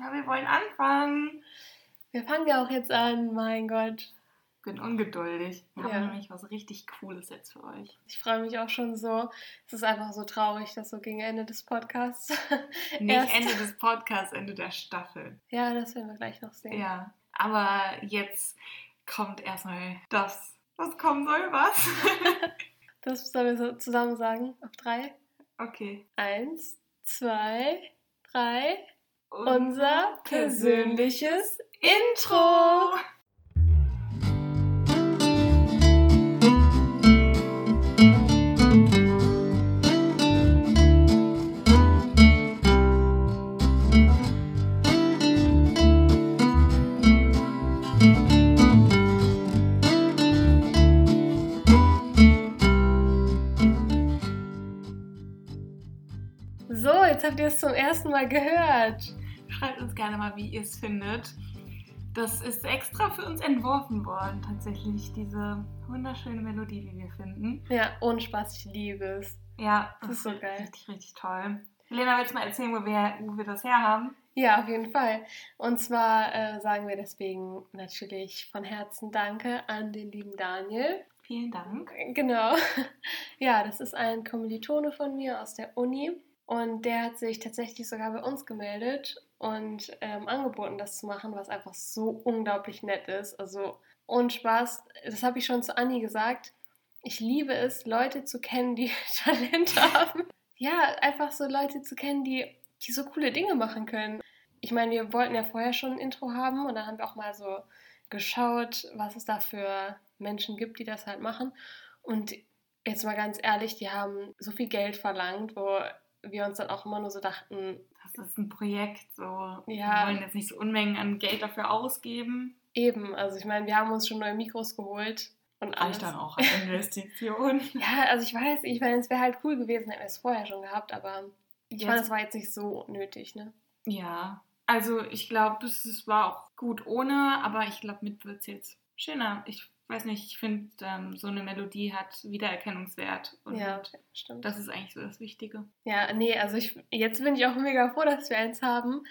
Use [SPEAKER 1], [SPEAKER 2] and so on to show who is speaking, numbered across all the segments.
[SPEAKER 1] Ja, wir wollen anfangen.
[SPEAKER 2] Wir fangen ja auch jetzt an, mein Gott.
[SPEAKER 1] Ich bin ungeduldig. Wir
[SPEAKER 2] Ja.
[SPEAKER 1] haben nämlich was richtig Cooles jetzt für euch.
[SPEAKER 2] Ich freue mich auch schon so. Es ist einfach so traurig, dass so gegen Ende des Podcasts.
[SPEAKER 1] Nicht
[SPEAKER 2] erst-
[SPEAKER 1] Ende des Podcasts, Ende der Staffel.
[SPEAKER 2] Ja, das werden wir gleich noch sehen.
[SPEAKER 1] Ja, aber jetzt kommt erstmal das, was kommen soll, was?
[SPEAKER 2] Das sollen wir so zusammen sagen. Auf drei.
[SPEAKER 1] okay.
[SPEAKER 2] Eins, zwei, drei. Unser persönliches Intro. So, jetzt habt ihr es zum ersten Mal gehört.
[SPEAKER 1] Schreibt uns gerne mal, wie ihr es findet. Das ist extra für uns entworfen worden, tatsächlich, diese wunderschöne Melodie, wie wir finden.
[SPEAKER 2] Ja, ohne Spaß, ich liebe es.
[SPEAKER 1] Ja,
[SPEAKER 2] Das ist so geil.
[SPEAKER 1] Richtig, richtig toll. Helena, willst du mal erzählen, wo wir, wo wir das herhaben?
[SPEAKER 2] Ja, auf jeden Fall. Und zwar äh, sagen wir deswegen natürlich von Herzen Danke an den lieben Daniel.
[SPEAKER 1] Vielen Dank.
[SPEAKER 2] Genau. Ja, das ist ein Kommilitone von mir aus der Uni und der hat sich tatsächlich sogar bei uns gemeldet und ähm, angeboten, das zu machen, was einfach so unglaublich nett ist. Also ohne Spaß, das habe ich schon zu Anni gesagt. Ich liebe es, Leute zu kennen, die Talent haben. Ja, einfach so Leute zu kennen, die, die so coole Dinge machen können. Ich meine, wir wollten ja vorher schon ein Intro haben und dann haben wir auch mal so geschaut, was es da für Menschen gibt, die das halt machen. Und jetzt mal ganz ehrlich, die haben so viel Geld verlangt, wo wir uns dann auch immer nur so dachten,
[SPEAKER 1] Das ist ein Projekt, so.
[SPEAKER 2] Ja.
[SPEAKER 1] Wir wollen jetzt nicht so Unmengen an Geld dafür ausgeben.
[SPEAKER 2] eben, also ich meine, wir haben uns schon neue Mikros geholt und alles.
[SPEAKER 1] Reicht dann auch als Investition.
[SPEAKER 2] Ja, also ich weiß, ich meine, es wäre halt cool gewesen, hätten wir es vorher schon gehabt, aber ich fand, es war jetzt nicht so nötig, ne?
[SPEAKER 1] ja, also ich glaube, es es war auch gut ohne, aber ich glaube, mit wird es jetzt schöner. Ich weiß nicht, ich finde, ähm, so eine Melodie hat Wiedererkennungswert. Und
[SPEAKER 2] ja, stimmt.
[SPEAKER 1] das ist eigentlich so das Wichtige.
[SPEAKER 2] Ja, nee, also ich, jetzt bin ich auch mega froh, dass wir eins haben.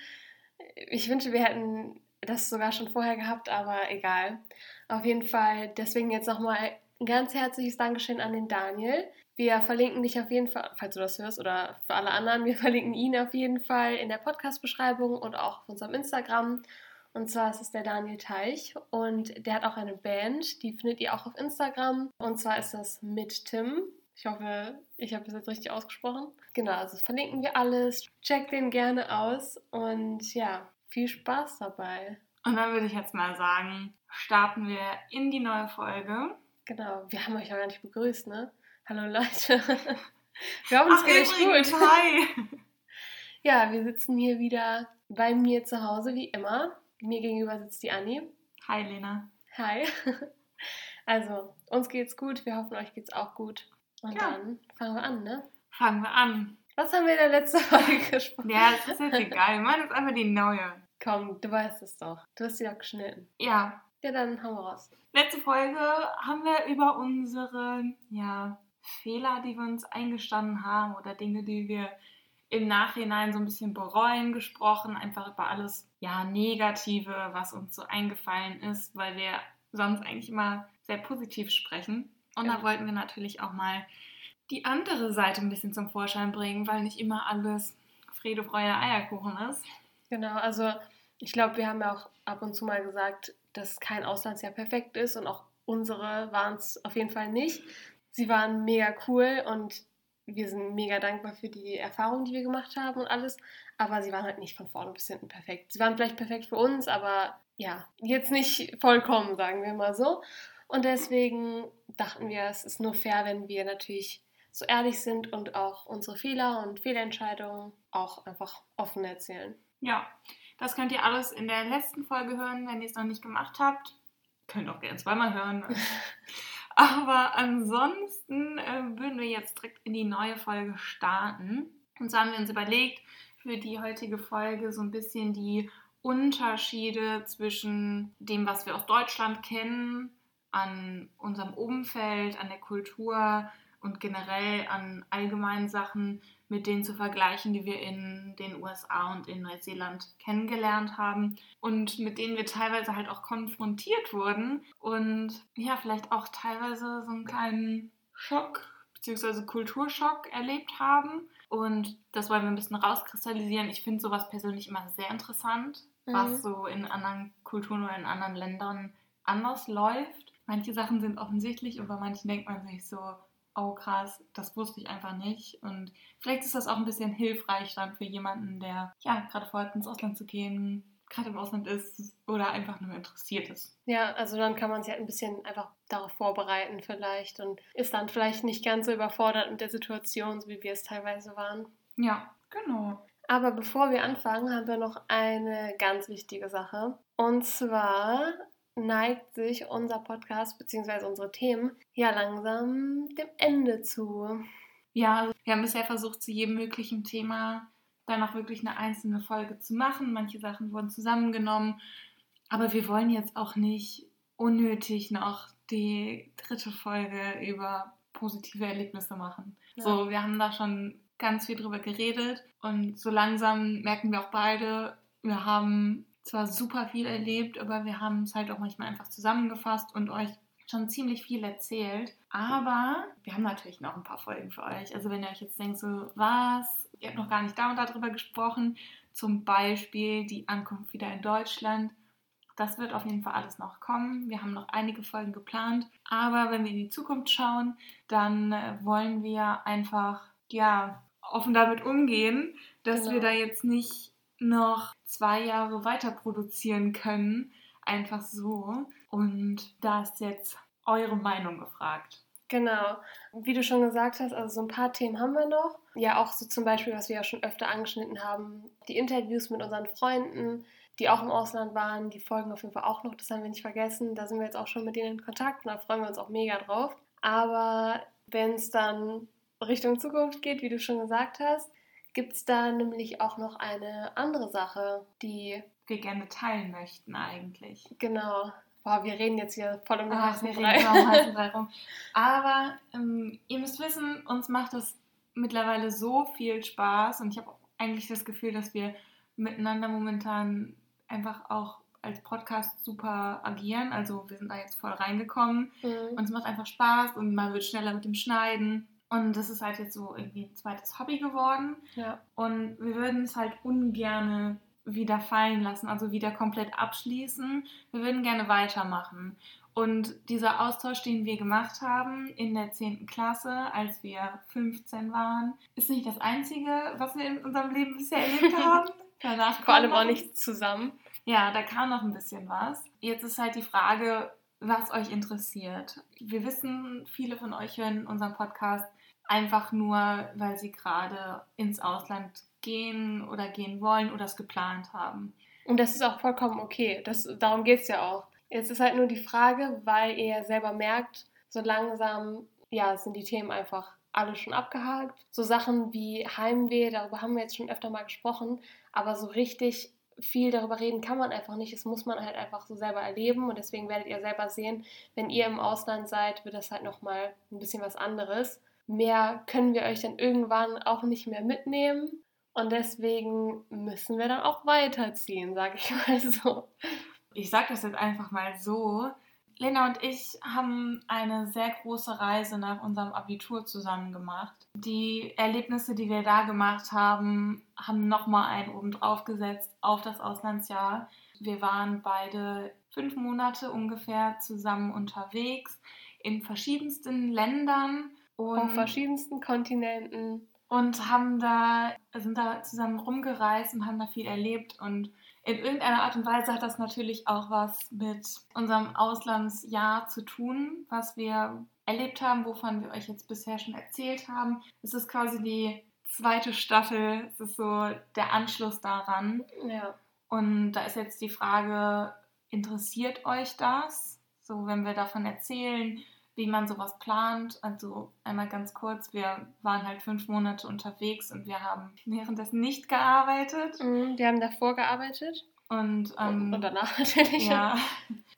[SPEAKER 2] Ich wünsche, wir hätten das sogar schon vorher gehabt, aber egal. Auf jeden Fall, deswegen jetzt nochmal ein ganz herzliches Dankeschön an den Daniel. Wir verlinken dich auf jeden Fall, falls du das hörst, oder für alle anderen, wir verlinken ihn auf jeden Fall in der Podcast-Beschreibung und auch auf unserem Instagram. Und zwar ist es der Daniel Teich und der hat auch eine Band, die findet ihr auch auf Instagram. Und zwar ist das mit Tim. Ich hoffe, ich habe das jetzt richtig ausgesprochen. Genau, also verlinken wir alles. Checkt den gerne aus und ja, viel Spaß dabei.
[SPEAKER 1] Und dann würde ich jetzt mal sagen, starten wir in die neue Folge.
[SPEAKER 2] Genau, wir haben euch ja gar nicht begrüßt, ne? Hallo Leute. Wir haben uns
[SPEAKER 1] Ach,
[SPEAKER 2] geht
[SPEAKER 1] übrigens,
[SPEAKER 2] gut.
[SPEAKER 1] hi!
[SPEAKER 2] Ja, wir sitzen hier wieder bei mir zu Hause, wie immer. Mir gegenüber sitzt die Anni.
[SPEAKER 1] Hi, Lena.
[SPEAKER 2] Hi. Also, uns geht's gut. Wir hoffen, euch geht's auch gut. Und
[SPEAKER 1] Ja.
[SPEAKER 2] dann fangen wir an, ne?
[SPEAKER 1] Fangen wir an.
[SPEAKER 2] Was haben wir in der letzten Folge gesprochen?
[SPEAKER 1] Ja, es ist jetzt egal. Wir machen jetzt einfach die neue.
[SPEAKER 2] Komm, du weißt es doch. Du hast sie doch geschnitten.
[SPEAKER 1] Ja,
[SPEAKER 2] Ja, dann hauen wir raus.
[SPEAKER 1] letzte Folge haben wir über unsere ja, Fehler, die wir uns eingestanden haben oder Dinge, die wir im Nachhinein so ein bisschen bereuen, gesprochen. Einfach über alles ja, Negative, was uns so eingefallen ist, weil wir sonst eigentlich immer sehr positiv sprechen. Und da
[SPEAKER 2] Ja.
[SPEAKER 1] wollten wir natürlich auch mal die andere Seite ein bisschen zum Vorschein bringen, weil nicht immer alles Friede, Freude, Eierkuchen ist.
[SPEAKER 2] Genau, also ich glaube, wir haben ja auch ab und zu mal gesagt, dass kein Auslandsjahr perfekt ist und auch unsere waren es auf jeden Fall nicht. Sie waren mega cool und wir sind mega dankbar für die Erfahrungen, die wir gemacht haben und alles, aber sie waren halt nicht von vorne bis hinten perfekt. Sie waren vielleicht perfekt für uns, aber ja, jetzt nicht vollkommen, sagen wir mal so. Und deswegen dachten wir, es ist nur fair, wenn wir natürlich so ehrlich sind und auch unsere Fehler und Fehlentscheidungen auch einfach offen erzählen.
[SPEAKER 1] Ja, das könnt ihr alles in der letzten Folge hören, wenn ihr es noch nicht gemacht habt. Könnt auch gerne zweimal hören. Aber ansonsten äh, würden wir jetzt direkt in die neue Folge starten. Und so haben wir uns überlegt, für die heutige Folge so ein bisschen die Unterschiede zwischen dem, was wir aus Deutschland kennen, an unserem Umfeld, an der Kultur und generell an allgemeinen Sachen mit denen zu vergleichen, die wir in den USA und in Neuseeland kennengelernt haben und mit denen wir teilweise halt auch konfrontiert wurden und ja, vielleicht auch teilweise so einen kleinen Schock bzw. Kulturschock erlebt haben. Und das wollen wir ein bisschen rauskristallisieren. Ich finde sowas persönlich immer sehr interessant, mhm. was so in anderen Kulturen oder in anderen Ländern anders läuft. Manche Sachen sind offensichtlich und bei manchen denkt man sich so, oh krass, das wusste ich einfach nicht. Und vielleicht ist das auch ein bisschen hilfreich dann für jemanden, der ja gerade vorhat, ins Ausland zu gehen, gerade im Ausland ist oder einfach nur interessiert ist.
[SPEAKER 2] Ja, also dann kann man sich halt ein bisschen einfach darauf vorbereiten vielleicht und ist dann vielleicht nicht ganz so überfordert mit der Situation, so wie wir es teilweise waren.
[SPEAKER 1] Ja, genau.
[SPEAKER 2] Aber bevor wir anfangen, haben wir noch eine ganz wichtige Sache. Und zwar neigt sich unser Podcast bzw. unsere Themen ja langsam dem Ende zu.
[SPEAKER 1] Ja, also wir haben bisher versucht, zu jedem möglichen Thema dann auch wirklich eine einzelne Folge zu machen. Manche Sachen wurden zusammengenommen, aber wir wollen jetzt auch nicht unnötig noch die dritte Folge über positive Erlebnisse machen. Ja. So, wir haben da schon ganz viel drüber geredet und so langsam merken wir auch beide, wir haben zwar super viel erlebt, aber wir haben es halt auch manchmal einfach zusammengefasst und euch schon ziemlich viel erzählt. Aber wir haben natürlich noch ein paar Folgen für euch. Also wenn ihr euch jetzt denkt, so was, ihr habt noch gar nicht da und darüber gesprochen, zum Beispiel die Ankunft wieder in Deutschland. Das wird auf jeden Fall alles noch kommen. Wir haben noch einige Folgen geplant. Aber wenn wir in die Zukunft schauen, dann äh, wollen wir einfach, ja, offen damit umgehen, dass genau. wir da jetzt nicht noch zwei Jahre weiter produzieren können. Einfach so. Und da ist jetzt eure Meinung gefragt.
[SPEAKER 2] Genau. Wie du schon gesagt hast, also so ein paar Themen haben wir noch. Ja, auch so zum Beispiel, was wir ja schon öfter angeschnitten haben, die Interviews mit unseren Freunden, die auch im Ausland waren, die folgen auf jeden Fall auch noch, das haben wir nicht vergessen. Da sind wir jetzt auch schon mit denen in Kontakt und da freuen wir uns auch mega drauf. Aber wenn es dann Richtung Zukunft geht, wie du schon gesagt hast, gibt es da nämlich auch noch eine andere Sache, die
[SPEAKER 1] wir gerne teilen möchten eigentlich.
[SPEAKER 2] Genau. Boah, wir reden jetzt hier voll um den
[SPEAKER 1] Ach, heißen Brei rum. Aber ähm, ihr müsst wissen, uns macht das mittlerweile so viel Spaß und ich habe eigentlich das Gefühl, dass wir miteinander momentan einfach auch als Podcast super agieren. Also wir sind da jetzt voll reingekommen mhm. und es macht einfach Spaß und man wird schneller mit dem Schneiden. Und das ist halt jetzt so irgendwie ein zweites Hobby geworden.
[SPEAKER 2] Ja.
[SPEAKER 1] Und wir würden es halt ungern wieder fallen lassen, also wieder komplett abschließen. Wir würden gerne weitermachen. Und dieser Austausch, den wir gemacht haben in der 10. Klasse, als wir 15 waren, ist nicht das Einzige, was wir in unserem Leben bisher erlebt haben.
[SPEAKER 2] Danach Vor allem auch nicht zusammen.
[SPEAKER 1] Ja, da kam noch ein bisschen was. Jetzt ist halt die Frage, was euch interessiert. Wir wissen, viele von euch hören unseren Podcast einfach nur, weil sie gerade ins Ausland gehen oder gehen wollen oder es geplant haben.
[SPEAKER 2] Und das ist auch vollkommen okay. Das, darum geht es ja auch. Jetzt ist halt nur die Frage, weil ihr selber merkt, so langsam ja, sind die Themen einfach alle schon abgehakt. So Sachen wie Heimweh, darüber haben wir jetzt schon öfter mal gesprochen, aber so richtig viel darüber reden kann man einfach nicht. Das muss man halt einfach so selber erleben und deswegen werdet ihr selber sehen, wenn ihr im Ausland seid, wird das halt nochmal ein bisschen was anderes. Mehr können wir euch dann irgendwann auch nicht mehr mitnehmen. Und deswegen müssen wir dann auch weiterziehen, sage ich mal so.
[SPEAKER 1] Ich sage das jetzt einfach mal so. Lena und ich haben eine sehr große Reise nach unserem Abitur zusammen gemacht. Die Erlebnisse, die wir da gemacht haben, haben nochmal einen oben drauf gesetzt auf das Auslandsjahr. Wir waren beide fünf Monate ungefähr zusammen unterwegs in verschiedensten Ländern.
[SPEAKER 2] Und auf verschiedensten Kontinenten
[SPEAKER 1] und haben da, sind da zusammen rumgereist und haben da viel erlebt und in irgendeiner Art und Weise hat das natürlich auch was mit unserem Auslandsjahr zu tun, was wir erlebt haben, wovon wir euch jetzt bisher schon erzählt haben. Es ist quasi die zweite Staffel, es ist so der Anschluss daran.
[SPEAKER 2] Ja.
[SPEAKER 1] Und da ist jetzt die Frage, interessiert euch das? So, wenn wir davon erzählen, wie man sowas plant. Also einmal ganz kurz, wir waren halt fünf Monate unterwegs und wir haben währenddessen nicht gearbeitet.
[SPEAKER 2] Mhm, wir haben davor gearbeitet.
[SPEAKER 1] Und, ähm,
[SPEAKER 2] und danach natürlich.
[SPEAKER 1] Ja,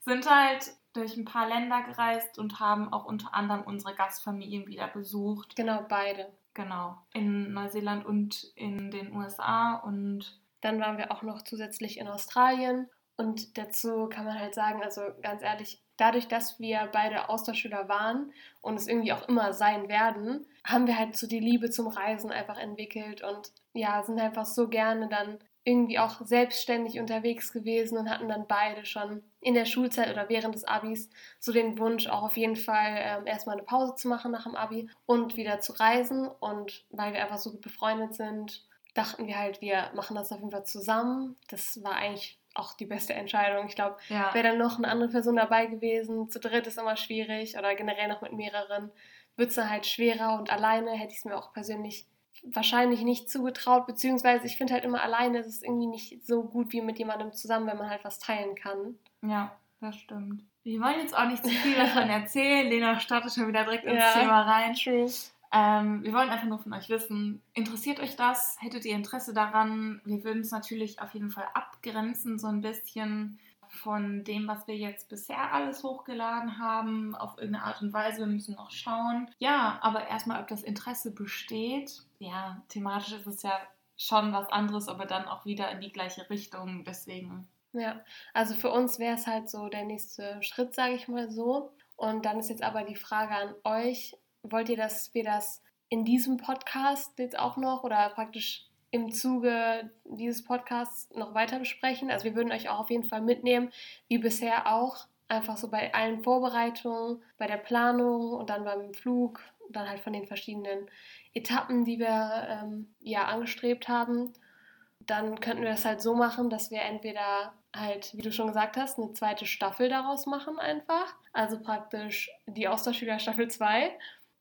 [SPEAKER 1] sind halt durch ein paar Länder gereist und haben auch unter anderem unsere Gastfamilien wieder besucht.
[SPEAKER 2] Genau, beide.
[SPEAKER 1] Genau, in Neuseeland und in den USA und
[SPEAKER 2] dann waren wir auch noch zusätzlich in Australien und dazu kann man halt sagen, also ganz ehrlich, dadurch, dass wir beide Austauschschüler waren und es irgendwie auch immer sein werden, haben wir halt so die Liebe zum Reisen einfach entwickelt und ja, sind einfach so gerne dann irgendwie auch selbstständig unterwegs gewesen und hatten dann beide schon in der Schulzeit oder während des Abis so den Wunsch, auch auf jeden Fall ähm, erstmal eine Pause zu machen nach dem Abi und wieder zu reisen. Und weil wir einfach so gut befreundet sind, dachten wir halt, wir machen das auf jeden Fall zusammen. Das war eigentlich auch die beste Entscheidung. Ich glaube, ja. wäre dann noch eine andere Person dabei gewesen, zu dritt ist immer schwierig oder generell noch mit mehreren, wird es halt schwerer und alleine hätte ich es mir auch persönlich wahrscheinlich nicht zugetraut, beziehungsweise ich finde halt immer alleine ist es irgendwie nicht so gut wie mit jemandem zusammen, wenn man halt was teilen kann.
[SPEAKER 1] Ja, das stimmt. Wir wollen jetzt auch nicht zu viel davon erzählen. Lena startet schon wieder direkt ins ja, Thema rein. True. Ähm, wir wollen einfach nur von euch wissen, interessiert euch das? Hättet ihr Interesse daran? Wir würden es natürlich auf jeden Fall abgrenzen, so ein bisschen von dem, was wir jetzt bisher alles hochgeladen haben, auf irgendeine Art und Weise. Wir müssen noch schauen. Ja, aber erstmal, ob das Interesse besteht. Ja, thematisch ist es ja schon was anderes, aber dann auch wieder in die gleiche Richtung. Deswegen.
[SPEAKER 2] Ja, also für uns wäre es halt so der nächste Schritt, sage ich mal so. Und dann ist jetzt aber die Frage an euch, wollt ihr, dass wir das in diesem Podcast jetzt auch noch oder praktisch im Zuge dieses Podcasts noch weiter besprechen? Also wir würden euch auch auf jeden Fall mitnehmen, wie bisher auch, einfach so bei allen Vorbereitungen, bei der Planung und dann beim Flug dann halt von den verschiedenen Etappen, die wir ähm, ja angestrebt haben. Dann könnten wir das halt so machen, dass wir entweder halt, wie du schon gesagt hast, eine zweite Staffel daraus machen einfach. Also praktisch die Austauschschüler Staffel 2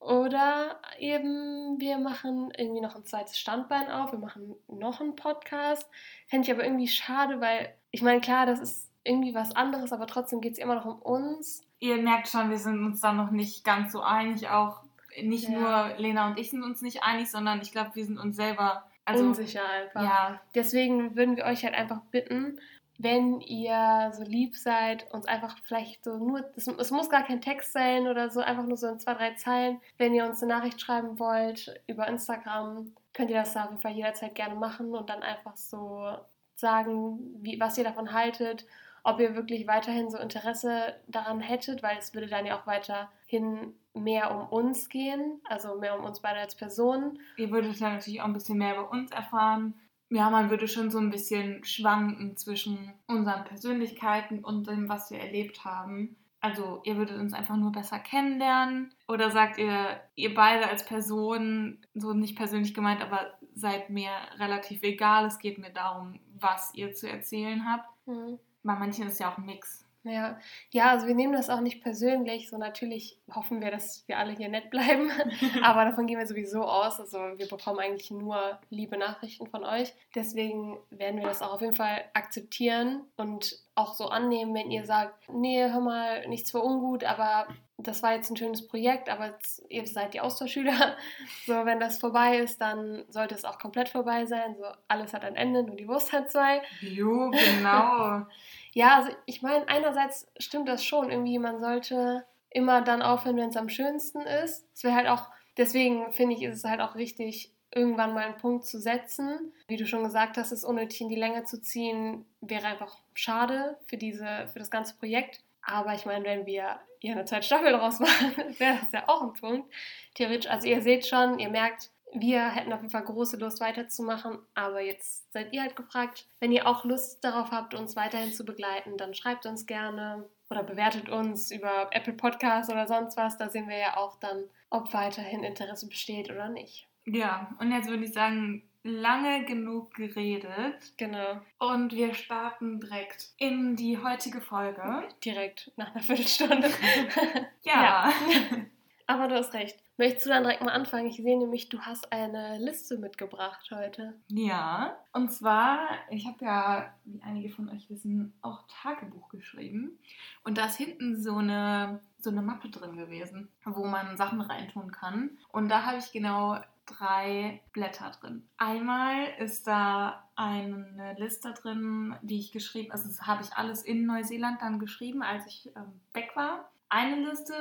[SPEAKER 2] oder eben wir machen irgendwie noch ein zweites Standbein auf, wir machen noch einen Podcast. Fände ich aber irgendwie schade, weil ich meine, klar, das ist irgendwie was anderes, aber trotzdem geht es immer noch um uns.
[SPEAKER 1] Ihr merkt schon, wir sind uns da noch nicht ganz so einig. Auch nicht ja. nur Lena und ich sind uns nicht einig, sondern ich glaube, wir sind uns selber
[SPEAKER 2] also, unsicher einfach. Ja. Deswegen würden wir euch halt einfach bitten, wenn ihr so lieb seid, uns einfach vielleicht so nur, es muss gar kein Text sein oder so, einfach nur so in zwei, drei Zeilen. Wenn ihr uns eine Nachricht schreiben wollt über Instagram, könnt ihr das auf jeden Fall jederzeit gerne machen und dann einfach so sagen, wie, was ihr davon haltet, ob ihr wirklich weiterhin so Interesse daran hättet, weil es würde dann ja auch weiterhin mehr um uns gehen, also mehr um uns beide als Personen.
[SPEAKER 1] Ihr würdet dann natürlich auch ein bisschen mehr über uns erfahren ja, man würde schon so ein bisschen schwanken zwischen unseren Persönlichkeiten und dem, was wir erlebt haben. Also ihr würdet uns einfach nur besser kennenlernen oder sagt ihr, ihr beide als Person, so nicht persönlich gemeint, aber seid mir relativ egal. Es geht mir darum, was ihr zu erzählen habt. Mhm. Bei manchen ist ja auch ein Mix.
[SPEAKER 2] Ja, ja, also wir nehmen das auch nicht persönlich. So natürlich hoffen wir, dass wir alle hier nett bleiben, aber davon gehen wir sowieso aus. Also wir bekommen eigentlich nur liebe Nachrichten von euch. Deswegen werden wir das auch auf jeden Fall akzeptieren und auch so annehmen, wenn ihr sagt, nee, hör mal, nichts für ungut, aber das war jetzt ein schönes Projekt, aber jetzt, ihr seid die Austauschschüler. So, wenn das vorbei ist, dann sollte es auch komplett vorbei sein. So, alles hat ein Ende, nur die Wurst hat zwei.
[SPEAKER 1] Jo, genau.
[SPEAKER 2] Ja, also ich meine, einerseits stimmt das schon. Irgendwie, man sollte immer dann aufhören, wenn es am schönsten ist. Es wäre halt auch, deswegen finde ich, ist es halt auch wichtig, irgendwann mal einen Punkt zu setzen. Wie du schon gesagt hast, es unnötig in die Länge zu ziehen, wäre einfach schade für, diese, für das ganze Projekt. Aber ich meine, wenn wir hier eine zweite Staffel daraus machen, wäre das ja auch ein Punkt. Theoretisch, also ihr seht schon, ihr merkt, wir hätten auf jeden Fall große Lust weiterzumachen, aber jetzt seid ihr halt gefragt. Wenn ihr auch Lust darauf habt, uns weiterhin zu begleiten, dann schreibt uns gerne oder bewertet uns über Apple Podcasts oder sonst was. Da sehen wir ja auch dann, ob weiterhin Interesse besteht oder nicht.
[SPEAKER 1] Ja, und jetzt würde ich sagen, lange genug geredet.
[SPEAKER 2] Genau.
[SPEAKER 1] Und wir starten direkt in die heutige Folge.
[SPEAKER 2] Direkt nach einer Viertelstunde.
[SPEAKER 1] ja. ja.
[SPEAKER 2] Aber du hast recht. Möchtest du dann direkt mal anfangen? Ich sehe nämlich, du hast eine Liste mitgebracht heute.
[SPEAKER 1] Ja, und zwar, ich habe ja, wie einige von euch wissen, auch Tagebuch geschrieben. Und da ist hinten so eine, so eine Mappe drin gewesen, wo man Sachen reintun kann. Und da habe ich genau drei Blätter drin. Einmal ist da eine Liste drin, die ich geschrieben, also das habe ich alles in Neuseeland dann geschrieben, als ich ähm, weg war. Eine Liste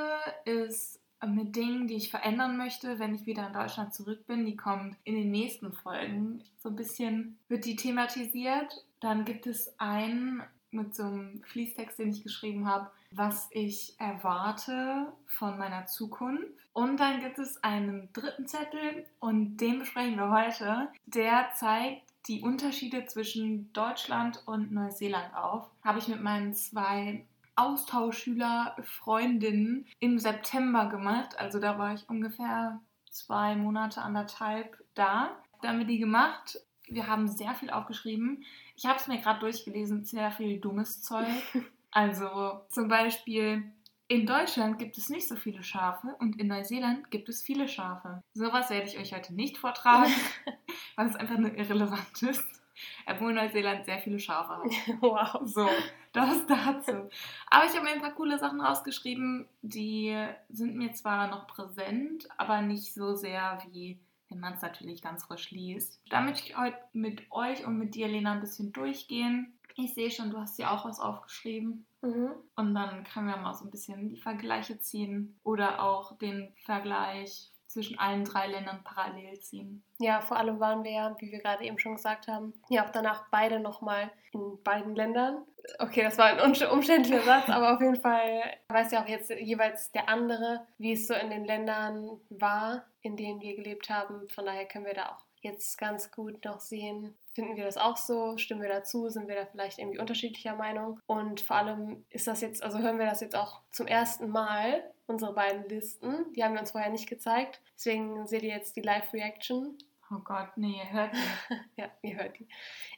[SPEAKER 1] ist mit Dingen, die ich verändern möchte, wenn ich wieder in Deutschland zurück bin. Die kommt in den nächsten Folgen. So ein bisschen wird die thematisiert. Dann gibt es einen mit so einem Fließtext, den ich geschrieben habe, was ich erwarte von meiner Zukunft. Und dann gibt es einen dritten Zettel und den besprechen wir heute. Der zeigt die Unterschiede zwischen Deutschland und Neuseeland auf. Habe ich mit meinen zwei Austauschschüler Freundinnen im September gemacht. Also da war ich ungefähr zwei Monate, anderthalb da. Da haben wir die gemacht. Wir haben sehr viel aufgeschrieben. Ich habe es mir gerade durchgelesen, sehr viel dummes Zeug. Also zum Beispiel, in Deutschland gibt es nicht so viele Schafe und in Neuseeland gibt es viele Schafe. Sowas werde ich euch heute nicht vortragen, weil es einfach nur irrelevant ist. Obwohl Neuseeland sehr viele Schafe hat.
[SPEAKER 2] Wow.
[SPEAKER 1] So, das dazu. Aber ich habe mir ein paar coole Sachen rausgeschrieben, die sind mir zwar noch präsent, aber nicht so sehr wie wenn man es natürlich ganz frisch liest. Da möchte ich heute mit euch und mit dir, Lena, ein bisschen durchgehen. Ich sehe schon, du hast dir auch was aufgeschrieben.
[SPEAKER 2] Mhm.
[SPEAKER 1] Und dann können wir mal so ein bisschen die Vergleiche ziehen oder auch den Vergleich zwischen allen drei Ländern parallel ziehen.
[SPEAKER 2] Ja, vor allem waren wir ja, wie wir gerade eben schon gesagt haben, ja auch danach beide nochmal in beiden Ländern. Okay, das war ein umständlicher Satz, aber auf jeden Fall weiß ja auch jetzt jeweils der andere, wie es so in den Ländern war, in denen wir gelebt haben. Von daher können wir da auch jetzt ganz gut noch sehen, finden wir das auch so, stimmen wir dazu, sind wir da vielleicht irgendwie unterschiedlicher Meinung? Und vor allem ist das jetzt, also hören wir das jetzt auch zum ersten Mal, unsere beiden Listen, die haben wir uns vorher nicht gezeigt, deswegen seht ihr jetzt die Live-Reaction.
[SPEAKER 1] Oh Gott, nee, ihr hört die.
[SPEAKER 2] ja, ihr hört die.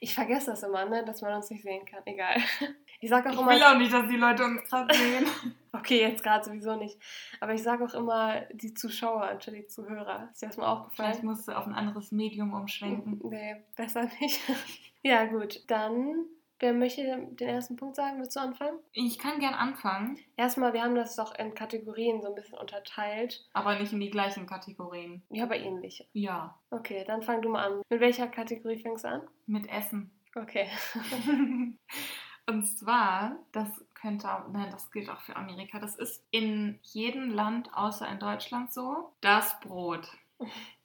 [SPEAKER 2] Ich vergesse das immer, ne, dass man uns nicht sehen kann, egal. Ich sag auch
[SPEAKER 1] ich
[SPEAKER 2] immer.
[SPEAKER 1] will auch nicht, dass die Leute uns gerade sehen.
[SPEAKER 2] Okay, jetzt gerade sowieso nicht. Aber ich sage auch immer die Zuschauer anstatt die Zuhörer. Ist dir das mal aufgefallen?
[SPEAKER 1] Vielleicht musst du auf ein anderes Medium umschwenken.
[SPEAKER 2] Nee, besser nicht. ja, gut. Dann, wer möchte den ersten Punkt sagen? Willst du anfangen?
[SPEAKER 1] Ich kann gern anfangen.
[SPEAKER 2] Erstmal, wir haben das doch in Kategorien so ein bisschen unterteilt.
[SPEAKER 1] Aber nicht in die gleichen Kategorien.
[SPEAKER 2] Ja, aber ähnliche.
[SPEAKER 1] Ja.
[SPEAKER 2] Okay, dann fang du mal an. Mit welcher Kategorie fängst du an?
[SPEAKER 1] Mit Essen.
[SPEAKER 2] Okay.
[SPEAKER 1] Und zwar, das könnte, nein, das gilt auch für Amerika. Das ist in jedem Land außer in Deutschland so. Das Brot.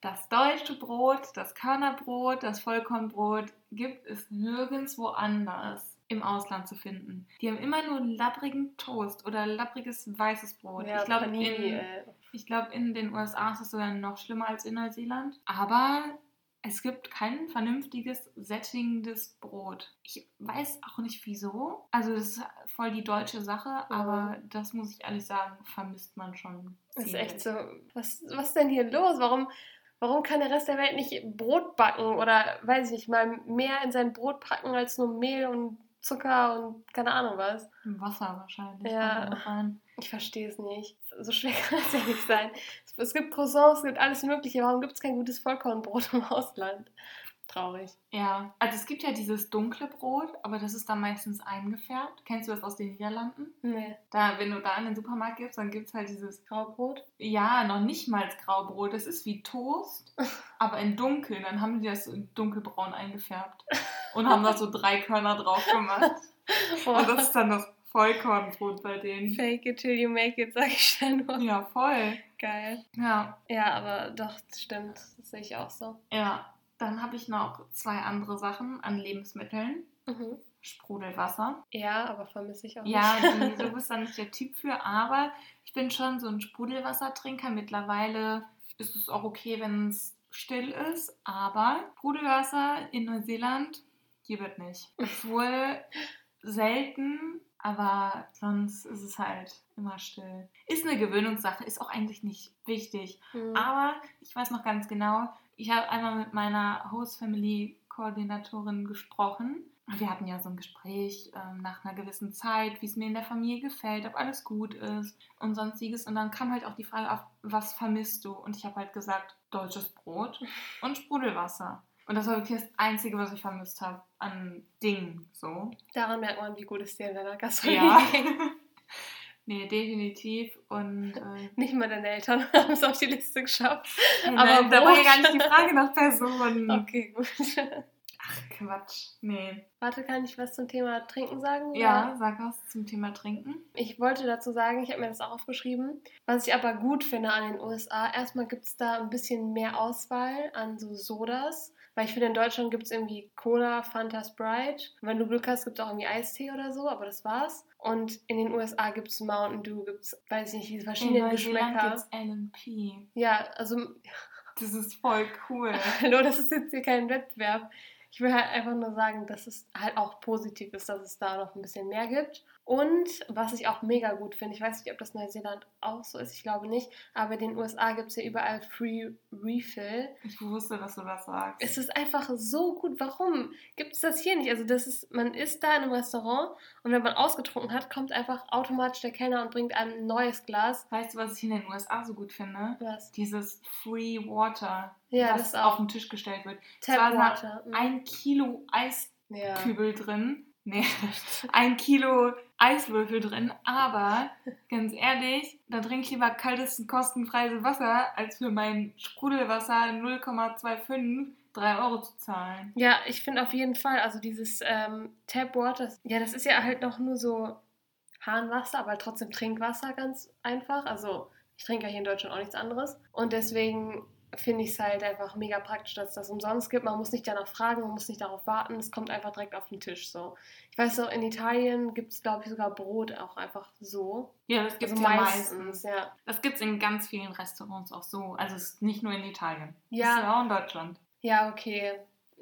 [SPEAKER 1] Das deutsche Brot, das Körnerbrot, das Vollkornbrot gibt es nirgendwo anders im Ausland zu finden. Die haben immer nur labbrigen Toast oder labbriges weißes Brot.
[SPEAKER 2] Ja,
[SPEAKER 1] ich glaube, in,
[SPEAKER 2] äh.
[SPEAKER 1] ich glaub, in den USA ist es sogar noch schlimmer als in Neuseeland. Aber es gibt kein vernünftiges, sättigendes Brot. Ich weiß auch nicht wieso. Also das ist voll die deutsche Sache, aber das muss ich ehrlich sagen, vermisst man schon.
[SPEAKER 2] Das ist echt so. Was, was ist denn hier los? Warum, warum kann der Rest der Welt nicht Brot backen oder, weiß ich nicht, mal mehr in sein Brot packen als nur Mehl und Zucker und keine Ahnung was?
[SPEAKER 1] Wasser wahrscheinlich.
[SPEAKER 2] Ja. Ich verstehe es nicht. So schwer kann es ja nicht sein. Es, gibt Croissants, es gibt alles Mögliche. Warum gibt es kein gutes Vollkornbrot im Ausland? Traurig.
[SPEAKER 1] Ja, also es gibt ja dieses dunkle Brot, aber das ist dann meistens eingefärbt. Kennst du das aus den Niederlanden?
[SPEAKER 2] Nee.
[SPEAKER 1] Da, wenn du da in den Supermarkt gibst, dann gibt es halt dieses
[SPEAKER 2] Graubrot?
[SPEAKER 1] Ja, noch nicht mal Graubrot. Das ist wie Toast, aber in dunkel. Dann haben die das so in dunkelbraun eingefärbt und haben da so drei Körner drauf gemacht. Und das ist dann das Vollkornbrot bei denen.
[SPEAKER 2] Fake it till you make it, sag ich dann nur.
[SPEAKER 1] Ja, voll.
[SPEAKER 2] Geil.
[SPEAKER 1] Ja,
[SPEAKER 2] Ja, aber doch, das stimmt. Das sehe ich auch so.
[SPEAKER 1] ja. Dann habe ich noch zwei andere Sachen an Lebensmitteln.
[SPEAKER 2] Mhm.
[SPEAKER 1] Sprudelwasser.
[SPEAKER 2] Ja, aber vermisse ich auch
[SPEAKER 1] Ja,
[SPEAKER 2] nicht.
[SPEAKER 1] die, du bist da nicht der Typ für, aber ich bin schon so ein Sprudelwassertrinker. Mittlerweile ist es auch okay, wenn es still ist, aber Sprudelwasser in Neuseeland hier wird nicht. Obwohl selten, aber sonst ist es halt immer still. Ist eine Gewöhnungssache, ist auch eigentlich nicht wichtig.
[SPEAKER 2] Mhm.
[SPEAKER 1] Aber ich weiß noch ganz genau, ich habe einmal mit meiner Host Family Koordinatorin gesprochen. Wir hatten ja so ein Gespräch ähm, nach einer gewissen Zeit, wie es mir in der Familie gefällt, ob alles gut ist und sonstiges. Und dann kam halt auch die Frage auf, was vermisst du? Und ich habe halt gesagt, deutsches Brot und Sprudelwasser. Und das war wirklich das Einzige, was ich vermisst habe an Dingen. So.
[SPEAKER 2] Daran merkt man, wie gut es dir in deiner Gastronomie
[SPEAKER 1] Ja.
[SPEAKER 2] geht.
[SPEAKER 1] nee, definitiv. Und äh,
[SPEAKER 2] Nicht mal deine Eltern haben es auf die Liste geschafft.
[SPEAKER 1] aber
[SPEAKER 2] Aber
[SPEAKER 1] da war ja gar nicht die Frage nach Personen.
[SPEAKER 2] Okay, gut.
[SPEAKER 1] Ach, Quatsch. Nee.
[SPEAKER 2] Warte, kann ich was zum Thema Trinken sagen?
[SPEAKER 1] Ja, sag was zum Thema Trinken.
[SPEAKER 2] Ich wollte dazu sagen, ich habe mir das auch aufgeschrieben. Was ich aber gut finde an den USA, erstmal gibt es da ein bisschen mehr Auswahl an so Sodas. Weil ich finde, in Deutschland gibt es irgendwie Cola, Fanta, Sprite. Und wenn du Glück hast, gibt es auch irgendwie Eistee oder so, aber das war's. Und in den USA gibt es Mountain Dew, gibt es, weiß ich nicht, diese verschiedenen Geschmäcker.
[SPEAKER 1] gibt's LMP.
[SPEAKER 2] Ja, also.
[SPEAKER 1] Das ist voll cool.
[SPEAKER 2] Hallo, das ist jetzt hier kein Wettbewerb. Ich will halt einfach nur sagen, dass es halt auch positiv ist, dass es da noch ein bisschen mehr gibt. Und was ich auch mega gut finde, ich weiß nicht, ob das Neuseeland auch so ist, ich glaube nicht, aber in den USA gibt es ja überall Free Refill.
[SPEAKER 1] Ich wusste, dass du das sagst.
[SPEAKER 2] Es ist einfach so gut. Warum gibt es das hier nicht? Also das ist, man ist da in einem Restaurant und wenn man ausgetrunken hat, kommt einfach automatisch der Kellner und bringt einem ein neues Glas.
[SPEAKER 1] Weißt du, was ich in den USA so gut finde?
[SPEAKER 2] Was?
[SPEAKER 1] Dieses Free Water,
[SPEAKER 2] Ja, das auch.
[SPEAKER 1] auf den Tisch gestellt wird.
[SPEAKER 2] Tap
[SPEAKER 1] Zwar
[SPEAKER 2] Water. Mhm.
[SPEAKER 1] Ein Kilo
[SPEAKER 2] ja.
[SPEAKER 1] Eiskübel drin. Nee, ein Kilo Eiswürfel drin, aber ganz ehrlich, da trinke ich lieber kaltes, kostenfreies Wasser, als für mein Sprudelwasser 0,25 3 Euro zu zahlen.
[SPEAKER 2] Ja, ich finde auf jeden Fall, also dieses ähm, Tap Water, ja, das ist ja halt noch nur so Hahnwasser, aber trotzdem Trinkwasser ganz einfach. Also ich trinke ja hier in Deutschland auch nichts anderes. Und deswegen finde ich es halt einfach mega praktisch, dass es das umsonst gibt. Man muss nicht danach fragen, man muss nicht darauf warten, es kommt einfach direkt auf den Tisch so. Ich weiß so, in Italien gibt es, glaube ich, sogar Brot auch einfach so.
[SPEAKER 1] Ja, das gibt es
[SPEAKER 2] Also
[SPEAKER 1] ja
[SPEAKER 2] meistens,
[SPEAKER 1] meistens.
[SPEAKER 2] ja.
[SPEAKER 1] Das gibt es in ganz vielen Restaurants auch so. Also es ist nicht nur in Italien.
[SPEAKER 2] Ja.
[SPEAKER 1] Das ist ja auch in Deutschland.
[SPEAKER 2] Ja, okay,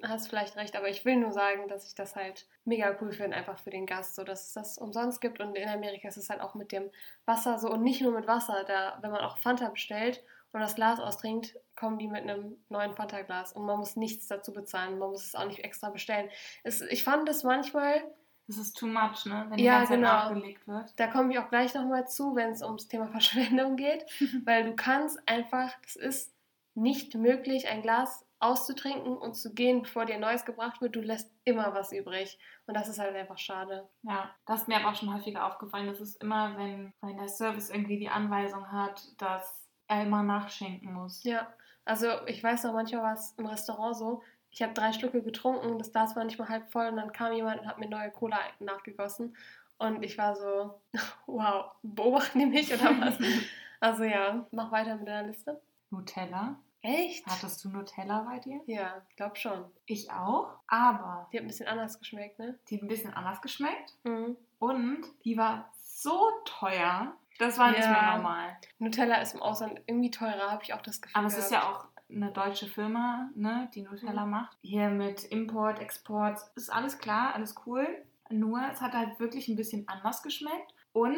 [SPEAKER 2] hast vielleicht recht, aber ich will nur sagen, dass ich das halt mega cool finde, einfach für den Gast, so dass es das umsonst gibt und in Amerika ist es halt auch mit dem Wasser so und nicht nur mit Wasser, da wenn man auch Fanta bestellt und das Glas austrinkt, kommen die mit einem neuen Fanta-Glas und man muss nichts dazu bezahlen, man muss es auch nicht extra bestellen. Es, ich fand das manchmal,
[SPEAKER 1] Das ist too much, ne? Wenn die
[SPEAKER 2] Ja,
[SPEAKER 1] ganze Zeit
[SPEAKER 2] genau.
[SPEAKER 1] nachgelegt wird.
[SPEAKER 2] da komme ich auch gleich nochmal zu, wenn es ums Thema Verschwendung geht, weil du kannst einfach, es ist nicht möglich, ein Glas auszutrinken und zu gehen, bevor dir ein neues gebracht wird. Du lässt immer was übrig. Und das ist halt einfach schade.
[SPEAKER 1] Ja, das ist mir aber auch schon häufiger aufgefallen. Das ist immer, wenn, wenn der Service irgendwie die Anweisung hat, dass immer nachschenken muss.
[SPEAKER 2] Ja, also ich weiß noch, manchmal war es im Restaurant so, ich habe drei Stücke getrunken, das Glas war nicht mal halb voll und dann kam jemand und hat mir neue Cola nachgegossen. Und ich war so, wow, beobachten die mich oder was? also ja, mach weiter mit deiner Liste.
[SPEAKER 1] Nutella.
[SPEAKER 2] Echt?
[SPEAKER 1] Hattest du Nutella bei dir?
[SPEAKER 2] Ja, ich glaube schon.
[SPEAKER 1] Ich auch, aber
[SPEAKER 2] Die hat ein bisschen anders geschmeckt, ne?
[SPEAKER 1] die hat ein bisschen anders geschmeckt
[SPEAKER 2] Mhm.
[SPEAKER 1] und die war so teuer. Das war nicht
[SPEAKER 2] Ja.
[SPEAKER 1] mehr normal.
[SPEAKER 2] Nutella ist im Ausland irgendwie teurer, habe ich auch das Gefühl.
[SPEAKER 1] Aber es ist ja auch eine deutsche Firma, ne, die Nutella
[SPEAKER 2] Mhm.
[SPEAKER 1] macht. Hier mit Import, Export, ist alles klar, alles cool. Nur es hat halt wirklich ein bisschen anders geschmeckt. Und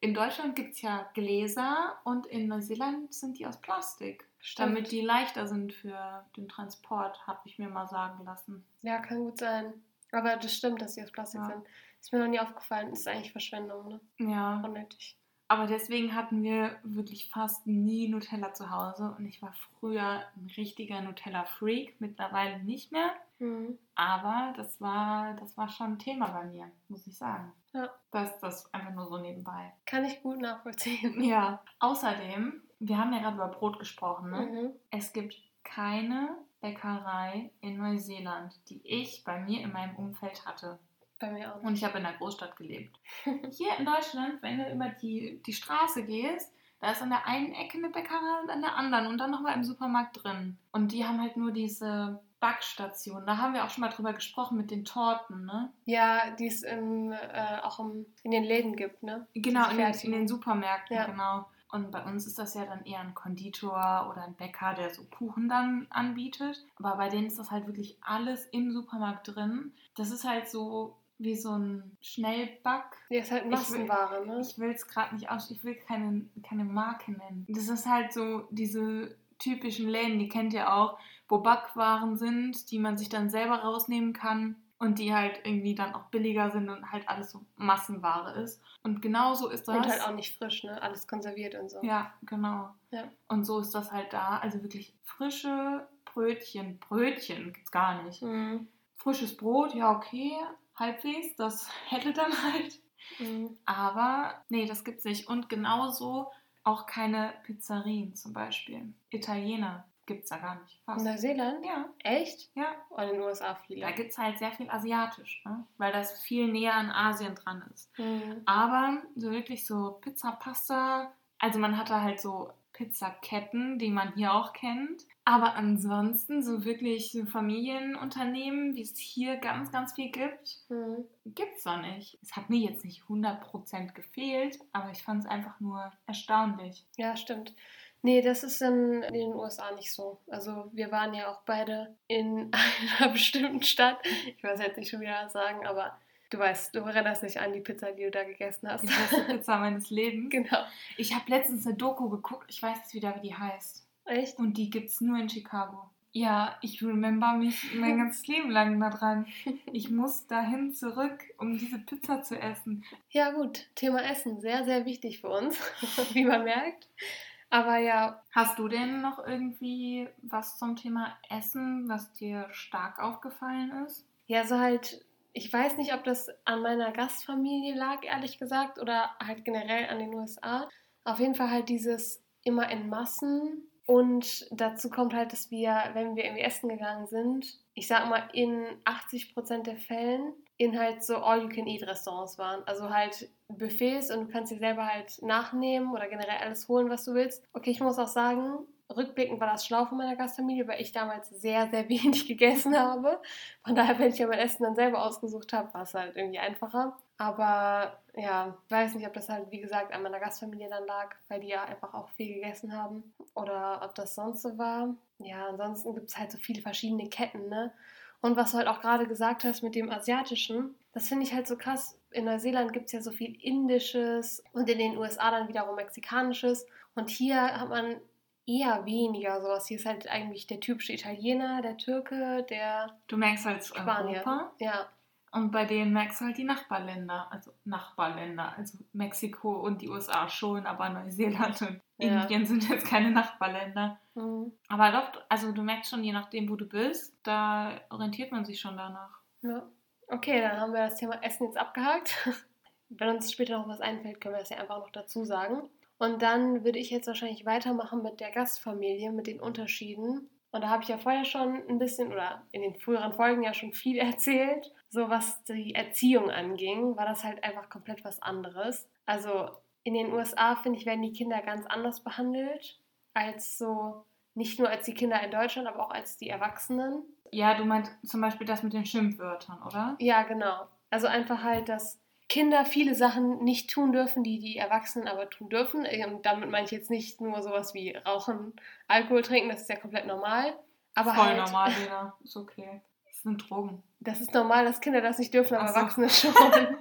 [SPEAKER 1] in Deutschland gibt es ja Gläser und in Neuseeland sind die aus Plastik.
[SPEAKER 2] Stimmt.
[SPEAKER 1] Damit die leichter sind für den Transport, habe ich mir mal sagen lassen.
[SPEAKER 2] Ja, kann gut sein. Aber das stimmt, dass sie aus Plastik
[SPEAKER 1] Ja.
[SPEAKER 2] sind. Ist mir noch nie aufgefallen. Ist eigentlich Verschwendung, ne?
[SPEAKER 1] Ja,
[SPEAKER 2] Unnötig.
[SPEAKER 1] Aber deswegen hatten wir wirklich fast nie Nutella zu Hause. Und ich war früher ein richtiger Nutella-Freak, mittlerweile nicht mehr.
[SPEAKER 2] Mhm.
[SPEAKER 1] Aber das war, das war schon ein Thema bei mir, muss ich sagen.
[SPEAKER 2] Ja.
[SPEAKER 1] Das, das einfach nur so nebenbei.
[SPEAKER 2] Kann ich gut nachvollziehen.
[SPEAKER 1] Ja. Außerdem, wir haben ja gerade über Brot gesprochen, ne?
[SPEAKER 2] Mhm.
[SPEAKER 1] Es gibt keine Bäckerei in Neuseeland, die ich bei mir in meinem Umfeld hatte.
[SPEAKER 2] Bei mir auch.
[SPEAKER 1] Und ich habe in der Großstadt gelebt. Hier in Deutschland, wenn du über die, die Straße gehst, da ist an der einen Ecke eine Bäckerei und an der anderen und dann nochmal im Supermarkt drin. Und die haben halt nur diese Backstation. Da haben wir auch schon mal drüber gesprochen mit den Torten, ne?
[SPEAKER 2] Ja, die es im, äh, auch im, in den Läden gibt, ne?
[SPEAKER 1] Genau, in den, in den Supermärkten,
[SPEAKER 2] Ja.
[SPEAKER 1] genau. Und bei uns ist das ja dann eher ein Konditor oder ein Bäcker, der so Kuchen dann anbietet. Aber bei denen ist das halt wirklich alles im Supermarkt drin. Das ist halt so wie so ein Schnellback.
[SPEAKER 2] Die ist halt
[SPEAKER 1] will-
[SPEAKER 2] Massenware, ne?
[SPEAKER 1] Ich will es gerade nicht aus, ich will keine, keine Marke nennen. Das ist halt so diese typischen Läden, die kennt ihr auch, wo Backwaren sind, die man sich dann selber rausnehmen kann und die halt irgendwie dann auch billiger sind und halt alles so Massenware ist. Und genauso ist das.
[SPEAKER 2] Und halt auch nicht frisch, ne? Alles konserviert und so.
[SPEAKER 1] Ja, genau.
[SPEAKER 2] Ja.
[SPEAKER 1] Und so ist das halt da. Also wirklich frische Brötchen. Brötchen gibt's gar nicht.
[SPEAKER 2] Mhm.
[SPEAKER 1] Frisches Brot, ja, okay, halbwegs. Das hätte dann halt.
[SPEAKER 2] Mhm.
[SPEAKER 1] Aber nee, das gibt's nicht. Und genauso auch keine Pizzerien zum Beispiel. Italiener. gibt es da gar nicht.
[SPEAKER 2] Fast. Neuseeland?
[SPEAKER 1] Ja.
[SPEAKER 2] Echt?
[SPEAKER 1] Ja.
[SPEAKER 2] Und in den USA viele.
[SPEAKER 1] Da gibt es halt sehr viel asiatisch, ne? weil das viel näher an Asien dran ist. Mhm. Aber so wirklich so Pizza, Pasta, also man hatte halt so Pizzaketten, die man hier auch kennt. Aber ansonsten so wirklich so Familienunternehmen, wie es hier ganz, ganz viel gibt, mhm. gibt es da nicht. Es hat mir jetzt nicht 100% gefehlt, aber ich fand es einfach nur erstaunlich.
[SPEAKER 2] Ja, stimmt. Nee, das ist in den USA nicht so. Also wir waren ja auch beide in einer bestimmten Stadt. Ich weiß jetzt nicht schon wieder sagen, aber Du weißt, du erinnerst dich an die Pizza, die du da gegessen hast.
[SPEAKER 1] Die beste Pizza meines Lebens.
[SPEAKER 2] Genau.
[SPEAKER 1] Ich habe letztens eine Doku geguckt, ich weiß jetzt wieder, wie die heißt.
[SPEAKER 2] Echt?
[SPEAKER 1] Und die gibt es nur in Chicago. Ja, ich remember mich mein ganzes Leben lang daran. Ich muss dahin zurück, um diese Pizza zu essen.
[SPEAKER 2] Ja, gut. Thema Essen, sehr, sehr wichtig für uns, wie man merkt. Aber ja.
[SPEAKER 1] Hast du denn noch irgendwie was zum Thema Essen, was dir stark aufgefallen ist?
[SPEAKER 2] Ja, so halt ich weiß nicht, ob das an meiner Gastfamilie lag, ehrlich gesagt, oder halt generell an den USA. Auf jeden Fall halt dieses immer in Massen. Und dazu kommt halt, dass wir, wenn wir irgendwie essen gegangen sind, ich sag mal, in 80% der Fällen in halt so All-You-Can-Eat-Restaurants waren. Also halt Buffets und du kannst dir selber halt nachnehmen oder generell alles holen, was du willst. Okay, ich muss auch sagen, rückblickend war das schlau von meiner Gastfamilie, weil ich damals sehr, sehr wenig gegessen habe. Von daher, wenn ich ja mein Essen dann selber ausgesucht habe, war es halt irgendwie einfacher. Aber ja, ich weiß nicht, ob das halt, wie gesagt, an meiner Gastfamilie dann lag, weil die ja einfach auch viel gegessen haben. Oder ob das sonst so war. Ja, ansonsten gibt es halt so viele verschiedene Ketten, ne? Und was du halt auch gerade gesagt hast mit dem Asiatischen, das finde ich halt so krass. In Neuseeland gibt es ja so viel Indisches und in den USA dann wiederum Mexikanisches. Und hier hat man eher weniger sowas. Hier ist halt eigentlich der typische Italiener, der Türke, der.
[SPEAKER 1] Du merkst halt Spanier. Europa.
[SPEAKER 2] Ja.
[SPEAKER 1] Und bei denen merkst du halt die Nachbarländer, also Nachbarländer, also Mexiko und die USA schon, aber Neuseeland und ja. Indien sind jetzt keine Nachbarländer. Mhm. Aber doch, also du merkst schon, je nachdem, wo du bist, da orientiert man sich schon danach.
[SPEAKER 2] Ja. Okay, dann haben wir das Thema Essen jetzt abgehakt. Wenn uns später noch was einfällt, können wir das ja einfach noch dazu sagen. Und dann würde ich jetzt wahrscheinlich weitermachen mit der Gastfamilie, mit den Unterschieden. Und da habe ich ja vorher schon ein bisschen oder in den früheren Folgen ja schon viel erzählt. So was die Erziehung anging, war das halt einfach komplett was anderes. Also in den USA, finde ich, werden die Kinder ganz anders behandelt als so, nicht nur als die Kinder in Deutschland, aber auch als die Erwachsenen.
[SPEAKER 1] Ja, du meinst zum Beispiel das mit den Schimpfwörtern, oder?
[SPEAKER 2] Ja, genau. Also einfach halt, dass Kinder viele Sachen nicht tun dürfen, die die Erwachsenen aber tun dürfen. Und damit meine ich jetzt nicht nur sowas wie Rauchen, Alkohol trinken, das ist ja komplett normal. Aber
[SPEAKER 1] Voll
[SPEAKER 2] halt,
[SPEAKER 1] normal, Lena. Ist okay. Das sind Drogen.
[SPEAKER 2] Das ist normal, dass Kinder das nicht dürfen, aber so. Erwachsene schon.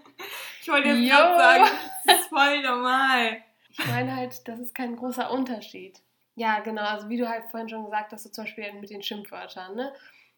[SPEAKER 1] ich wollte jetzt gerade sagen, das ist voll normal.
[SPEAKER 2] Ich meine halt, das ist kein großer Unterschied. Ja, genau. Also wie du halt vorhin schon gesagt hast, so zum Beispiel mit den Schimpfwörtern, ne?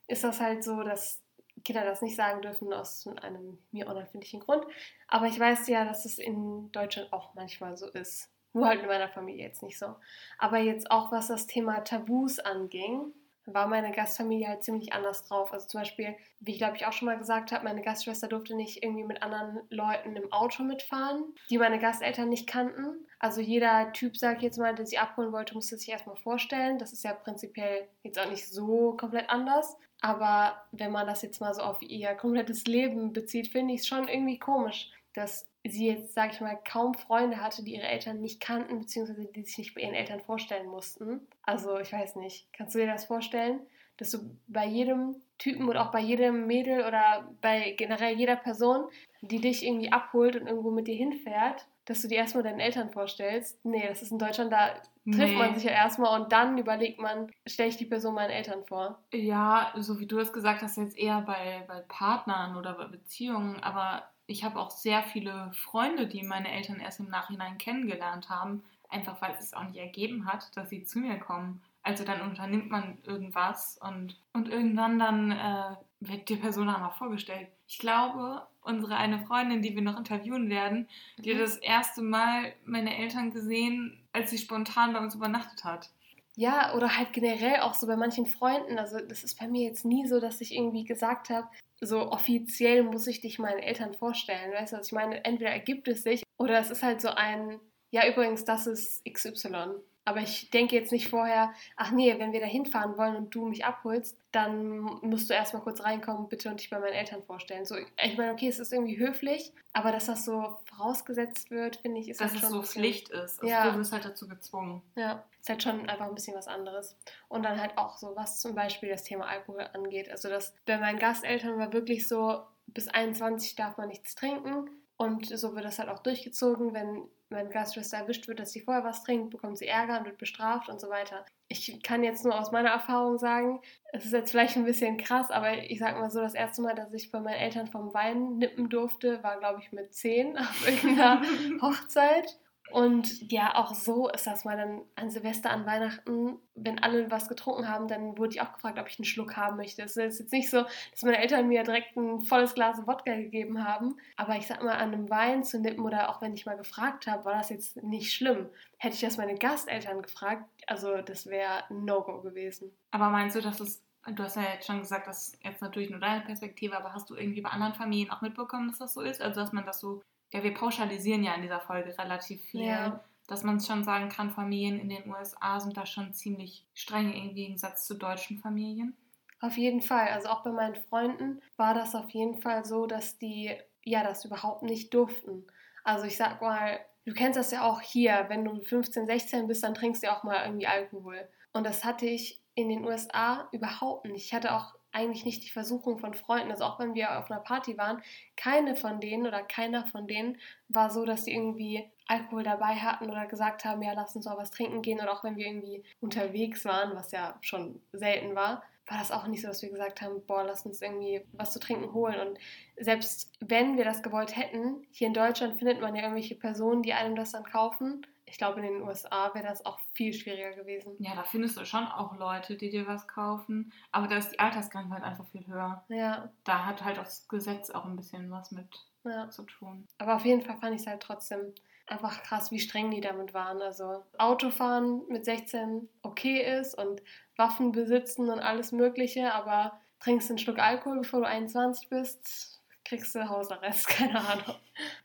[SPEAKER 2] Ist das halt so, dass Kinder das nicht sagen dürfen aus einem mir unerfindlichen Grund. Aber ich weiß ja, dass es in Deutschland auch manchmal so ist. Nur halt in meiner Familie jetzt nicht so. Aber jetzt auch was das Thema Tabus anging, war meine Gastfamilie halt ziemlich anders drauf. Also zum Beispiel, wie ich glaube ich auch schon mal gesagt habe, meine Gastschwester durfte nicht irgendwie mit anderen Leuten im Auto mitfahren, die meine Gasteltern nicht kannten. Also jeder Typ, sag ich jetzt mal, der sie abholen wollte, musste sich erstmal vorstellen. Das ist ja prinzipiell jetzt auch nicht so komplett anders. Aber wenn man das jetzt mal so auf ihr komplettes Leben bezieht, finde ich es schon irgendwie komisch, dass sie jetzt, sag ich mal, kaum Freunde hatte, die ihre Eltern nicht kannten, beziehungsweise die sich nicht bei ihren Eltern vorstellen mussten. Also, ich weiß nicht. Kannst du dir das vorstellen? Dass du bei jedem Typen oder auch bei jedem Mädel oder bei generell jeder Person, die dich irgendwie abholt und irgendwo mit dir hinfährt, dass du dir erstmal deinen Eltern vorstellst. Nee, das ist in Deutschland, da trifft nee. man sich ja erstmal und dann überlegt man, stelle ich die Person meinen Eltern vor.
[SPEAKER 1] Ja, so wie du es gesagt hast, jetzt eher bei, bei Partnern oder bei Beziehungen, aber ich habe auch sehr viele Freunde, die meine Eltern erst im Nachhinein kennengelernt haben, einfach weil es sich auch nicht ergeben hat, dass sie zu mir kommen. Also dann unternimmt man irgendwas und, und irgendwann dann äh, wird die Person einmal vorgestellt. Ich glaube, unsere eine Freundin, die wir noch interviewen werden, die hat mhm. das erste Mal meine Eltern gesehen, als sie spontan bei uns übernachtet hat.
[SPEAKER 2] Ja, oder halt generell auch so bei manchen Freunden. Also das ist bei mir jetzt nie so, dass ich irgendwie gesagt habe, so offiziell muss ich dich meinen Eltern vorstellen. Weißt du, was ich meine? Entweder ergibt es sich oder es ist halt so ein, ja übrigens, das ist XY. Aber ich denke jetzt nicht vorher, ach nee, wenn wir da hinfahren wollen und du mich abholst, dann musst du erstmal kurz reinkommen, bitte, und dich bei meinen Eltern vorstellen. So, ich meine, okay, es ist irgendwie höflich, aber dass das so vorausgesetzt wird, finde ich, ist
[SPEAKER 1] Dass
[SPEAKER 2] halt
[SPEAKER 1] es
[SPEAKER 2] schon
[SPEAKER 1] so
[SPEAKER 2] ein bisschen-
[SPEAKER 1] Pflicht ist. Also
[SPEAKER 2] Ja.
[SPEAKER 1] Du wirst halt dazu gezwungen.
[SPEAKER 2] Ja, ist halt schon einfach ein bisschen was anderes. Und dann halt auch so, was zum Beispiel das Thema Alkohol angeht. Also das bei meinen Gasteltern war wirklich so, bis 21 darf man nichts trinken. Und so wird das halt auch durchgezogen. Wenn meine Gastschwester erwischt wird, dass sie vorher was trinkt, bekommt sie Ärger und wird bestraft und so weiter. Ich kann jetzt nur aus meiner Erfahrung sagen, es ist jetzt vielleicht ein bisschen krass, aber ich sag mal so, das erste Mal, dass ich bei meinen Eltern vom Wein nippen durfte, war, glaube ich, mit 10 auf irgendeiner Hochzeit. Und ja, auch so ist das mal dann an Silvester, an Weihnachten, wenn alle was getrunken haben, dann wurde ich auch gefragt, ob ich einen Schluck haben möchte. Es ist jetzt nicht so, dass meine Eltern mir direkt ein volles Glas Wodka gegeben haben, aber ich sag mal, an einem Wein zu nippen oder auch wenn ich mal gefragt habe, war das jetzt nicht schlimm. Hätte ich das meine Gasteltern gefragt, also das wäre No-Go gewesen.
[SPEAKER 1] Aber meinst du, dass es, du hast ja jetzt schon gesagt, das ist jetzt natürlich nur deine Perspektive, aber hast du irgendwie bei anderen Familien auch mitbekommen, dass das so ist? Also, dass man das so, ja, wir pauschalisieren ja in dieser Folge relativ viel,
[SPEAKER 2] Ja.
[SPEAKER 1] dass man schon sagen kann, Familien in den USA sind da schon ziemlich streng im Gegensatz zu deutschen Familien.
[SPEAKER 2] Auf jeden Fall. Also auch bei meinen Freunden war das auf jeden Fall so, dass die ja das überhaupt nicht durften. Also ich sag mal, du kennst das ja auch hier, wenn du 15, 16 bist, dann trinkst du ja auch mal irgendwie Alkohol. Und das hatte ich in den USA überhaupt nicht. Ich hatte auch eigentlich nicht die Versuchung von Freunden. Also auch wenn wir auf einer Party waren, keine von denen oder keiner von denen war so, dass sie irgendwie Alkohol dabei hatten oder gesagt haben, ja, lass uns mal was trinken gehen. Oder auch wenn wir irgendwie unterwegs waren, was ja schon selten war, war das auch nicht so, dass wir gesagt haben, boah, lass uns irgendwie was zu trinken holen. Und selbst wenn wir das gewollt hätten, hier in Deutschland findet man ja irgendwelche Personen, die einem das dann kaufen. Ich glaube, in den USA wäre das auch viel schwieriger gewesen.
[SPEAKER 1] Ja, da findest du schon auch Leute, die dir was kaufen, aber da ist die Altersgrenze halt einfach viel höher.
[SPEAKER 2] Ja,
[SPEAKER 1] Da hat halt auch das Gesetz auch ein bisschen was mit
[SPEAKER 2] ja.
[SPEAKER 1] zu tun.
[SPEAKER 2] Aber auf jeden Fall fand ich es halt trotzdem einfach krass, wie streng die damit waren. Also Autofahren mit 16 okay ist und Waffen besitzen und alles Mögliche, aber trinkst einen Schluck Alkohol, bevor du 21 bist, kriegst du Hausarrest, keine Ahnung.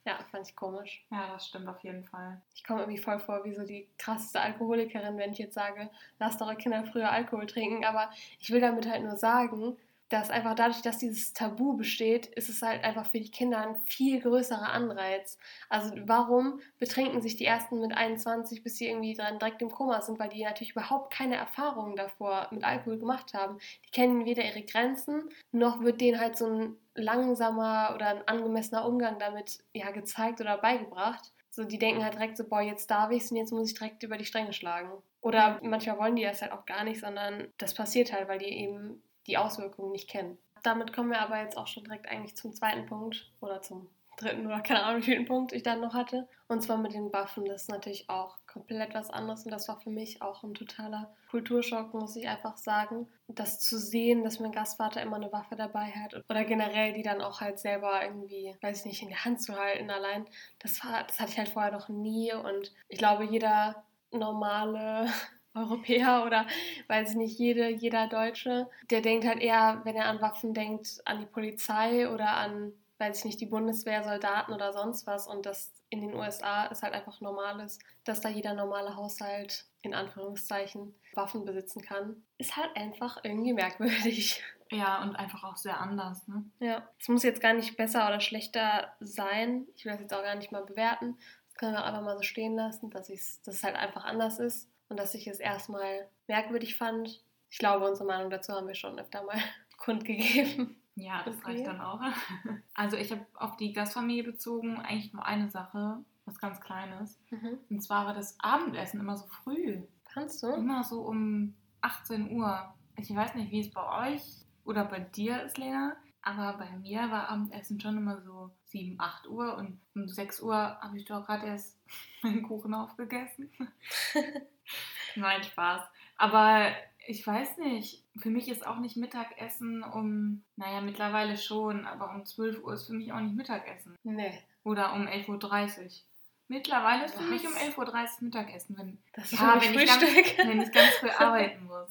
[SPEAKER 2] Ja, fand ich komisch.
[SPEAKER 1] Ja, das stimmt auf jeden Fall.
[SPEAKER 2] Ich komme irgendwie voll vor wie so die krasseste Alkoholikerin, wenn ich jetzt sage, lasst eure Kinder früher Alkohol trinken. Aber ich will damit halt nur sagen, dass einfach dadurch, dass dieses Tabu besteht, ist es halt einfach für die Kinder ein viel größerer Anreiz. Also warum betrinken sich die ersten mit 21, bis sie irgendwie dran direkt im Koma sind, weil die natürlich überhaupt keine Erfahrungen davor mit Alkohol gemacht haben. Die kennen weder ihre Grenzen, noch wird denen halt so ein langsamer oder ein angemessener Umgang damit ja gezeigt oder beigebracht. So, die denken halt direkt so, boah, jetzt darf ich's und jetzt muss ich direkt über die Stränge schlagen. Oder manchmal wollen die das halt auch gar nicht, sondern das passiert halt, weil die eben die Auswirkungen nicht kennen. Damit kommen wir aber jetzt auch schon direkt eigentlich zum zweiten Punkt oder zum dritten oder keine Ahnung, wie vielen Punkt ich dann noch hatte. Und zwar mit den Waffen. Das ist natürlich auch komplett was anderes und das war für mich auch ein totaler Kulturschock, muss ich einfach sagen. Das zu sehen, dass mein Gastvater immer eine Waffe dabei hat oder generell die dann auch halt selber irgendwie, weiß ich nicht, in der Hand zu halten allein, das, war, das hatte ich halt vorher noch nie und ich glaube, jeder normale Europäer oder weiß ich nicht, jede, jeder Deutsche, der denkt halt eher, wenn er an Waffen denkt, an die Polizei oder an, weiß ich nicht, die Bundeswehr, Soldaten oder sonst was. Und das in den USA ist halt einfach normal ist, dass da jeder normale Haushalt in Anführungszeichen Waffen besitzen kann. Ist halt einfach irgendwie merkwürdig.
[SPEAKER 1] Ja, und einfach auch sehr anders, ne?
[SPEAKER 2] Ja, es muss jetzt gar nicht besser oder schlechter sein. Ich will das jetzt auch gar nicht mal bewerten. Das können wir einfach mal so stehen lassen, dass, ich's, dass es halt einfach anders ist und dass ich es erstmal merkwürdig fand. Ich glaube, unsere Meinung dazu haben wir schon öfter mal kundgegeben.
[SPEAKER 1] Ja, das
[SPEAKER 2] Okay.
[SPEAKER 1] reicht dann auch. Also ich habe auf die Gastfamilie bezogen eigentlich nur eine Sache, was ganz Kleines.
[SPEAKER 2] Mhm.
[SPEAKER 1] Und zwar war das Abendessen immer so früh.
[SPEAKER 2] Kannst du?
[SPEAKER 1] Immer so um 18 Uhr. Ich weiß nicht, wie es bei euch oder bei dir ist, Lena. Aber bei mir war Abendessen schon immer so 7, 8 Uhr und um 6 Uhr habe ich doch gerade erst meinen Kuchen aufgegessen. Nein, Spaß. Aber ich weiß nicht, für mich ist auch nicht Mittagessen um, naja, mittlerweile schon, aber um 12 Uhr ist für mich auch nicht Mittagessen.
[SPEAKER 2] Nee.
[SPEAKER 1] Oder um 11.30 Uhr. Mittlerweile ist für mich um
[SPEAKER 2] Was?
[SPEAKER 1] 11.30 Uhr Mittagessen, wenn,
[SPEAKER 2] Das ist
[SPEAKER 1] Ja, wenn ich ganz- wenn ich ganz früh arbeiten muss.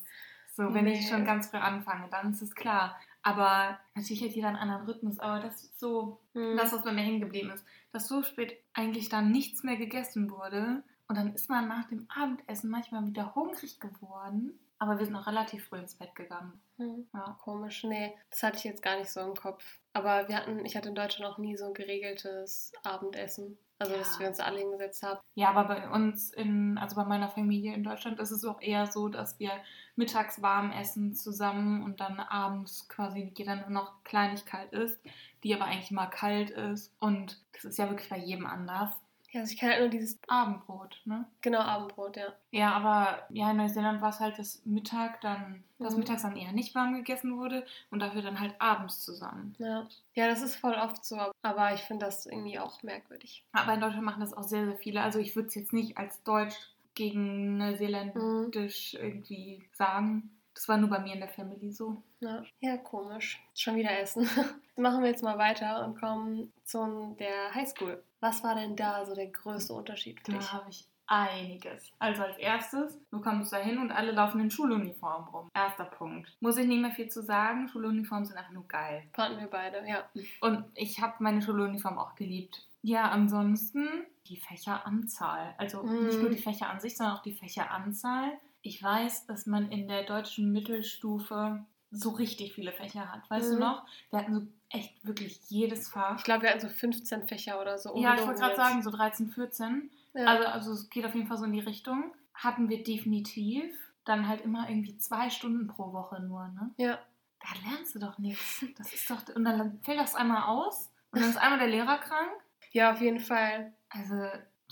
[SPEAKER 1] So, wenn ich
[SPEAKER 2] Nee.
[SPEAKER 1] schon ganz früh anfange, dann ist es klar. Aber natürlich hat jeder einen anderen Rhythmus, aber das ist so
[SPEAKER 2] Hm.
[SPEAKER 1] das, was bei mir hängen geblieben ist, dass so spät eigentlich dann nichts mehr gegessen wurde Und dann ist man nach dem Abendessen manchmal wieder hungrig geworden. Aber wir sind auch relativ früh ins Bett gegangen.
[SPEAKER 2] Hm. Ja. Komisch, nee, das hatte ich jetzt gar nicht so im Kopf. Aber wir hatten, ich hatte in Deutschland auch nie so ein geregeltes Abendessen. Also, ja. dass wir uns alle hingesetzt haben.
[SPEAKER 1] Ja, aber bei uns, in, also bei meiner Familie in Deutschland, ist es auch eher so, dass wir mittags warm essen zusammen und dann abends quasi jeder nur noch Kleinigkeit isst, die aber eigentlich immer kalt ist. Und das ist ja wirklich bei jedem anders.
[SPEAKER 2] Ja, also ich kann halt nur dieses
[SPEAKER 1] Abendbrot, ne?
[SPEAKER 2] Genau, Abendbrot, ja.
[SPEAKER 1] Ja, aber ja, in Neuseeland war es halt das Mittag dann, dass mhm. mittags dann eher nicht warm gegessen wurde und dafür dann halt abends zusammen.
[SPEAKER 2] Ja. Ja, das ist voll oft so, aber ich finde das irgendwie auch merkwürdig.
[SPEAKER 1] Aber in Deutschland machen das auch sehr, sehr viele. Also ich würde es jetzt nicht als Deutsch gegen Neuseeländisch mhm. irgendwie sagen. Das war nur bei mir in der Family so.
[SPEAKER 2] Ja, ja komisch. Schon wieder essen. Machen wir jetzt mal weiter und kommen zu der Highschool. Was war denn da so der größte Unterschied
[SPEAKER 1] für dich? Da habe ich einiges. Also als erstes, du kommst da hin und alle laufen in Schuluniform rum. Erster Punkt. Muss ich nicht mehr viel zu sagen. Schuluniformen sind einfach nur geil.
[SPEAKER 2] Fanden wir beide, ja.
[SPEAKER 1] Und ich habe meine Schuluniform auch geliebt. Ja, ansonsten die Fächeranzahl. Also mm. nicht nur die Fächer an sich, sondern auch die Fächeranzahl. Ich weiß, dass man in der deutschen Mittelstufe so richtig viele Fächer hat. Weißt mm. du mhm. noch? Wir hatten so echt wirklich jedes Fach.
[SPEAKER 2] Ich glaube, wir hatten so 15 Fächer oder so.
[SPEAKER 1] Ja, ich wollte gerade sagen, so 13, 14. Ja. Also, also es geht auf jeden Fall so in die Richtung. Hatten wir definitiv. Dann halt immer irgendwie zwei Stunden pro Woche nur, ne?
[SPEAKER 2] Ja.
[SPEAKER 1] Da lernst du doch nichts. Das ist doch. Und dann fällt das einmal aus und dann ist einmal der Lehrer krank.
[SPEAKER 2] Ja, auf jeden Fall.
[SPEAKER 1] Also,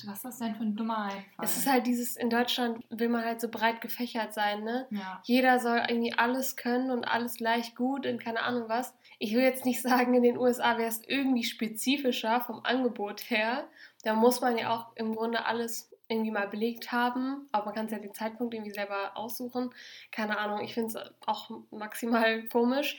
[SPEAKER 1] was ist das denn für ein dummer Einfall?
[SPEAKER 2] Es ist halt dieses, in Deutschland will man halt so breit gefächert sein, ne?
[SPEAKER 1] Ja.
[SPEAKER 2] Jeder soll irgendwie alles können und alles gleich gut und keine Ahnung was. Ich will jetzt nicht sagen, in den USA wäre es irgendwie spezifischer vom Angebot her. Da muss man ja auch im Grunde alles irgendwie mal belegt haben, aber man kann es ja den Zeitpunkt irgendwie selber aussuchen. Keine Ahnung, ich finde es auch maximal komisch.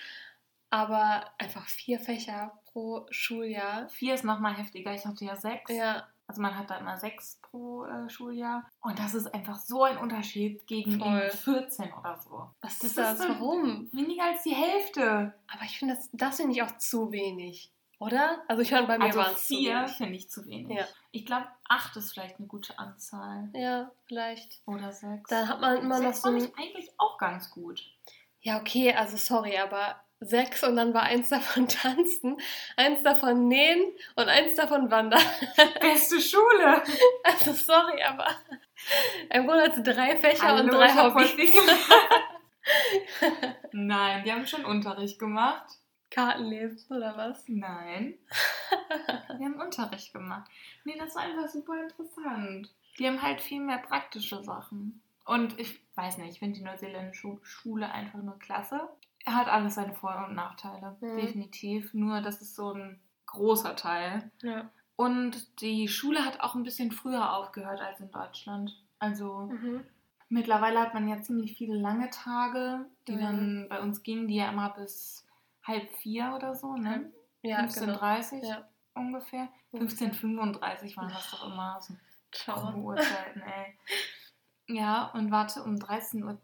[SPEAKER 2] Aber einfach vier Fächer pro Schuljahr.
[SPEAKER 1] Vier ist nochmal heftiger. Ich hatte ja sechs.
[SPEAKER 2] Ja.
[SPEAKER 1] Also man hat da immer sechs pro äh, Schuljahr. Und das ist einfach so ein Unterschied gegen 14 oder so.
[SPEAKER 2] Was das ist das? So Warum?
[SPEAKER 1] Weniger als die Hälfte.
[SPEAKER 2] Aber ich finde, das, das finde ich auch zu wenig. Oder? Also ich höre bei mir also
[SPEAKER 1] waren es vier finde ich zu wenig. Ja. Ich glaube, acht ist vielleicht eine gute Anzahl.
[SPEAKER 2] Ja, vielleicht.
[SPEAKER 1] Oder sechs.
[SPEAKER 2] Dann hat man immer
[SPEAKER 1] sechs
[SPEAKER 2] noch so.
[SPEAKER 1] Das fand ich eigentlich auch ganz gut.
[SPEAKER 2] Ja, okay, also sorry, aber sechs und dann war eins davon Tanzen, eins davon Nähen und eins davon Wandern.
[SPEAKER 1] Beste Schule!
[SPEAKER 2] Also sorry, aber im Grunde hat drei Fächer Hallo, und drei Hobbys.
[SPEAKER 1] Nein, die haben schon Unterricht gemacht.
[SPEAKER 2] Kartenlesen oder was?
[SPEAKER 1] Nein. Die haben Unterricht gemacht. Nee, das war einfach super interessant. Die haben halt viel mehr praktische Sachen. Und ich weiß nicht, ich finde die neuseeländische Schule einfach nur klasse. Er hat alles seine Vor- und Nachteile, mhm. definitiv. Nur das ist so ein großer Teil.
[SPEAKER 2] Ja.
[SPEAKER 1] Und die Schule hat auch ein bisschen früher aufgehört als in Deutschland. Also mhm. mittlerweile hat man ja ziemlich viele lange Tage, die mhm. dann bei uns gingen, die ja immer bis halb vier oder so, ne? Ja, 15.30 genau. ja. ungefähr. 15.35 waren das doch immer so Uhrzeiten, ey. Ja, und warte, um 13 Uhr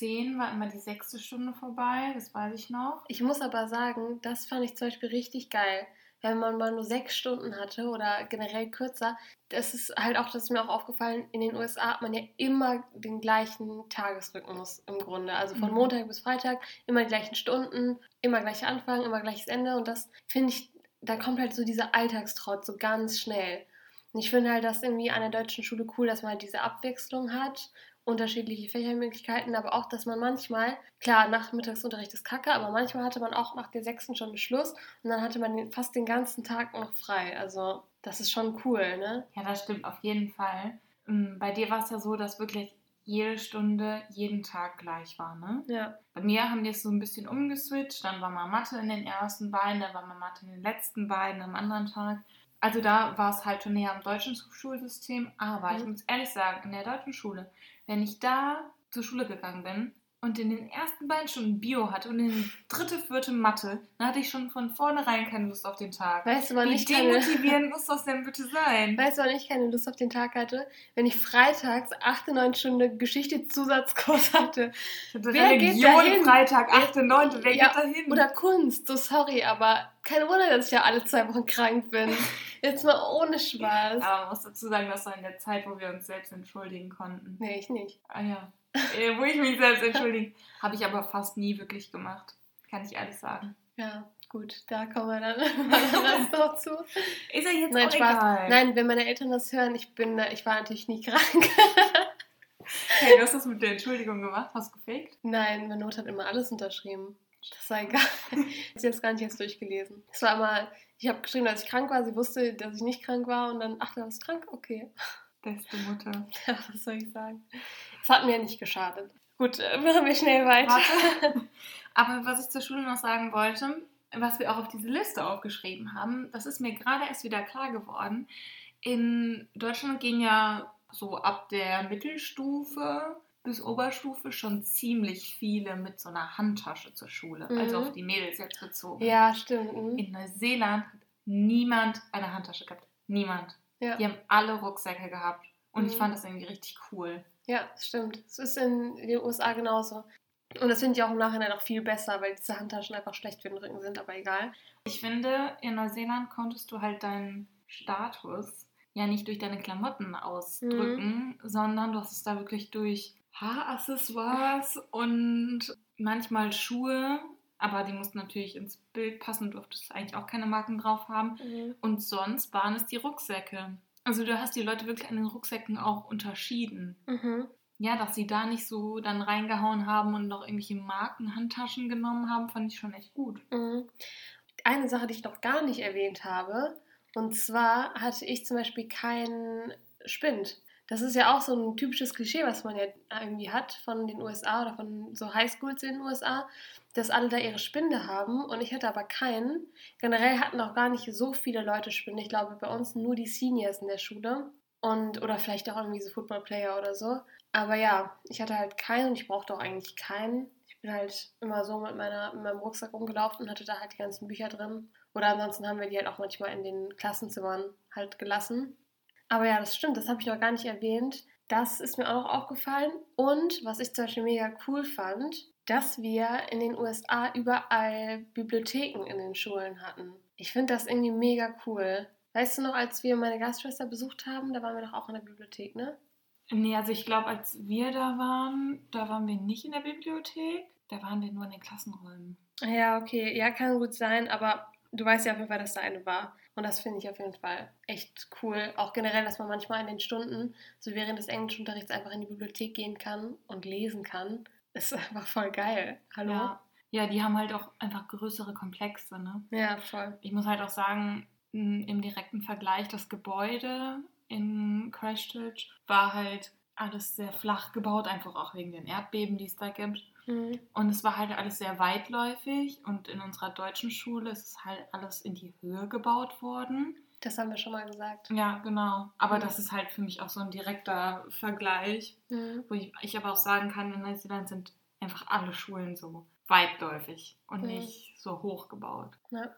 [SPEAKER 1] 10 war immer die sechste Stunde vorbei, das weiß ich noch.
[SPEAKER 2] Ich muss aber sagen, das fand ich zum Beispiel richtig geil. Wenn man mal nur sechs Stunden hatte oder generell kürzer, das ist halt auch, das ist mir auch aufgefallen, in den USA hat man ja immer den gleichen Tagesrhythmus im Grunde. Also von mhm. Montag bis Freitag immer die gleichen Stunden, immer gleicher Anfang, immer gleiches Ende. Und das finde ich, da kommt halt so dieser Alltagstrott so ganz schnell. Und ich finde halt das irgendwie an der deutschen Schule cool, dass man halt diese Abwechslung hat unterschiedliche Fächermöglichkeiten, aber auch, dass man manchmal, klar, Nachmittagsunterricht ist kacke, aber manchmal hatte man auch nach der sechsten Stunde Schluss und dann hatte man fast den ganzen Tag noch frei. Also das ist schon cool, ne?
[SPEAKER 1] Ja, das stimmt auf jeden Fall. Mm, bei dir war es ja so, dass wirklich jede Stunde jeden Tag gleich war, ne?
[SPEAKER 2] Ja.
[SPEAKER 1] Bei mir haben die es so ein bisschen umgeswitcht. Dann war mal Mathe in den ersten beiden, dann war mal Mathe in den letzten beiden am anderen Tag. Also da war es halt schon näher am deutschen Schulsystem. Aber mhm. ich muss ehrlich sagen, in der deutschen Schule wenn ich da zur Schule gegangen bin und in den ersten beiden Stunden Bio hatte und in den dritte, vierte Mathe, dann hatte ich schon von vornherein keine Lust auf den Tag.
[SPEAKER 2] Weißt du, wann
[SPEAKER 1] Wie
[SPEAKER 2] ich
[SPEAKER 1] demotivierend muss das denn bitte sein?
[SPEAKER 2] Weißt du, wann ich keine Lust auf den Tag hatte? Wenn ich freitags 8, 9 Stunden Geschichte-Zusatzkurs hatte.
[SPEAKER 1] Hatte wer Religion geht Freitag, 8, 9, wer ja, geht da hin?
[SPEAKER 2] Oder Kunst, so sorry, aber kein Wunder, dass ich ja alle zwei Wochen krank bin. Jetzt mal ohne Spaß.
[SPEAKER 1] Aber man muss dazu sagen, das war in der Zeit, wo wir uns selbst entschuldigen konnten.
[SPEAKER 2] Nee, ich nicht.
[SPEAKER 1] Ah ja. Äh, wo ich mich selbst entschuldige. Habe ich aber fast nie wirklich gemacht. Kann ich ehrlich sagen.
[SPEAKER 2] Ja, gut, da kommen wir dann das noch zu.
[SPEAKER 1] Ist ja jetzt
[SPEAKER 2] Nein,
[SPEAKER 1] auch
[SPEAKER 2] Spaß.
[SPEAKER 1] egal.
[SPEAKER 2] Nein, wenn meine Eltern das hören, ich bin, ich war natürlich nie krank.
[SPEAKER 1] Hey, du hast das mit der Entschuldigung gemacht? Hast du gefaked?
[SPEAKER 2] Nein, meine Mutter hat immer alles unterschrieben. Das war egal. Ich habe jetzt gar nicht erst durchgelesen. Es war immer, ich habe geschrieben, dass ich krank war. Sie wusste, dass ich nicht krank war. Und dann, ach, du bist krank? Okay.
[SPEAKER 1] Beste Mutter.
[SPEAKER 2] Ja, was soll ich sagen? Es hat mir nicht geschadet. Gut, äh, machen wir schnell weiter.
[SPEAKER 1] Warte. Aber was ich zur Schule noch sagen wollte, was wir auch auf diese Liste aufgeschrieben haben, das ist mir gerade erst wieder klar geworden. In Deutschland gehen ja so ab der Mittelstufe bis Oberstufe schon ziemlich viele mit so einer Handtasche zur Schule. Also
[SPEAKER 2] Mhm.
[SPEAKER 1] auf die Mädels jetzt bezogen.
[SPEAKER 2] Ja, stimmt. mhm.
[SPEAKER 1] In Neuseeland hat niemand eine Handtasche gehabt. Niemand.
[SPEAKER 2] Ja.
[SPEAKER 1] Die haben alle Rucksäcke gehabt. Und ich
[SPEAKER 2] Mhm.
[SPEAKER 1] fand das irgendwie richtig cool.
[SPEAKER 2] Ja, stimmt. Es ist in den USA genauso. Und das finde ich auch im Nachhinein auch viel besser, weil diese Handtaschen einfach schlecht für den Rücken sind, aber egal.
[SPEAKER 1] Ich finde, in Neuseeland konntest du halt deinen Status ja nicht durch deine Klamotten ausdrücken, sondern du hast es da wirklich durch Haaraccessoires und manchmal Schuhe, aber die mussten natürlich ins Bild passen, du durftest eigentlich auch keine Marken drauf haben. Und sonst waren es die Rucksäcke. Also du hast die Leute wirklich an den Rucksäcken auch unterschieden.
[SPEAKER 2] Mhm.
[SPEAKER 1] Ja, dass sie da nicht so dann reingehauen haben und noch irgendwelche Markenhandtaschen genommen haben, fand ich schon echt gut.
[SPEAKER 2] Mhm. Eine Sache, die ich noch gar nicht erwähnt habe, und zwar hatte ich zum Beispiel keinen Spind. Das ist ja auch so ein typisches Klischee, was man ja irgendwie hat von den USA oder von so Highschools in den USA, dass alle da ihre Spinde haben und ich hatte aber keinen. Generell hatten auch gar nicht so viele Leute Spinde. Ich glaube, bei uns nur die Seniors in der Schule und oder vielleicht auch irgendwie so Footballplayer oder so. Aber ja, ich hatte halt keinen und ich brauchte auch eigentlich keinen. Ich bin halt immer so mit, meiner, mit meinem Rucksack rumgelaufen und hatte da halt die ganzen Bücher drin. Oder ansonsten haben wir die halt auch manchmal in den Klassenzimmern halt gelassen. Aber ja, das stimmt, das habe ich noch gar nicht erwähnt. Das ist mir auch noch aufgefallen. Und was ich zum Beispiel mega cool fand, dass wir in den USA überall Bibliotheken in den Schulen hatten. Ich finde das irgendwie mega cool. Weißt du noch, als wir meine Gastschwester besucht haben, da waren wir doch auch in der Bibliothek, ne?
[SPEAKER 1] Nee, also ich glaube, als wir da waren, da waren wir nicht in der Bibliothek, da waren wir nur in den Klassenräumen.
[SPEAKER 2] Ja, okay, ja, kann gut sein, aber du weißt ja auf jeden Fall, dass da eine war. Und das finde ich auf jeden Fall echt cool. Auch generell, dass man manchmal in den Stunden, so während des Englischunterrichts, einfach in die Bibliothek gehen kann und lesen kann. Das ist einfach voll geil. Hallo?
[SPEAKER 1] Ja. ja, die haben halt auch einfach größere Komplexe, ne?
[SPEAKER 2] Ja, voll.
[SPEAKER 1] Ich muss halt auch sagen, im direkten Vergleich, das Gebäude in Christchurch war halt alles sehr flach gebaut, einfach auch wegen den Erdbeben, die es da gibt.
[SPEAKER 2] Mhm.
[SPEAKER 1] Und es war halt alles sehr weitläufig und in unserer deutschen Schule ist es halt alles in die Höhe gebaut worden.
[SPEAKER 2] Das haben wir schon mal gesagt.
[SPEAKER 1] Ja, genau. Aber
[SPEAKER 2] Mhm.
[SPEAKER 1] das ist halt für mich auch so ein direkter Vergleich,
[SPEAKER 2] Mhm.
[SPEAKER 1] wo ich, ich aber auch sagen kann, in Neuseeland sind einfach alle Schulen so weitläufig und
[SPEAKER 2] Mhm.
[SPEAKER 1] nicht so hoch gebaut.
[SPEAKER 2] Ja.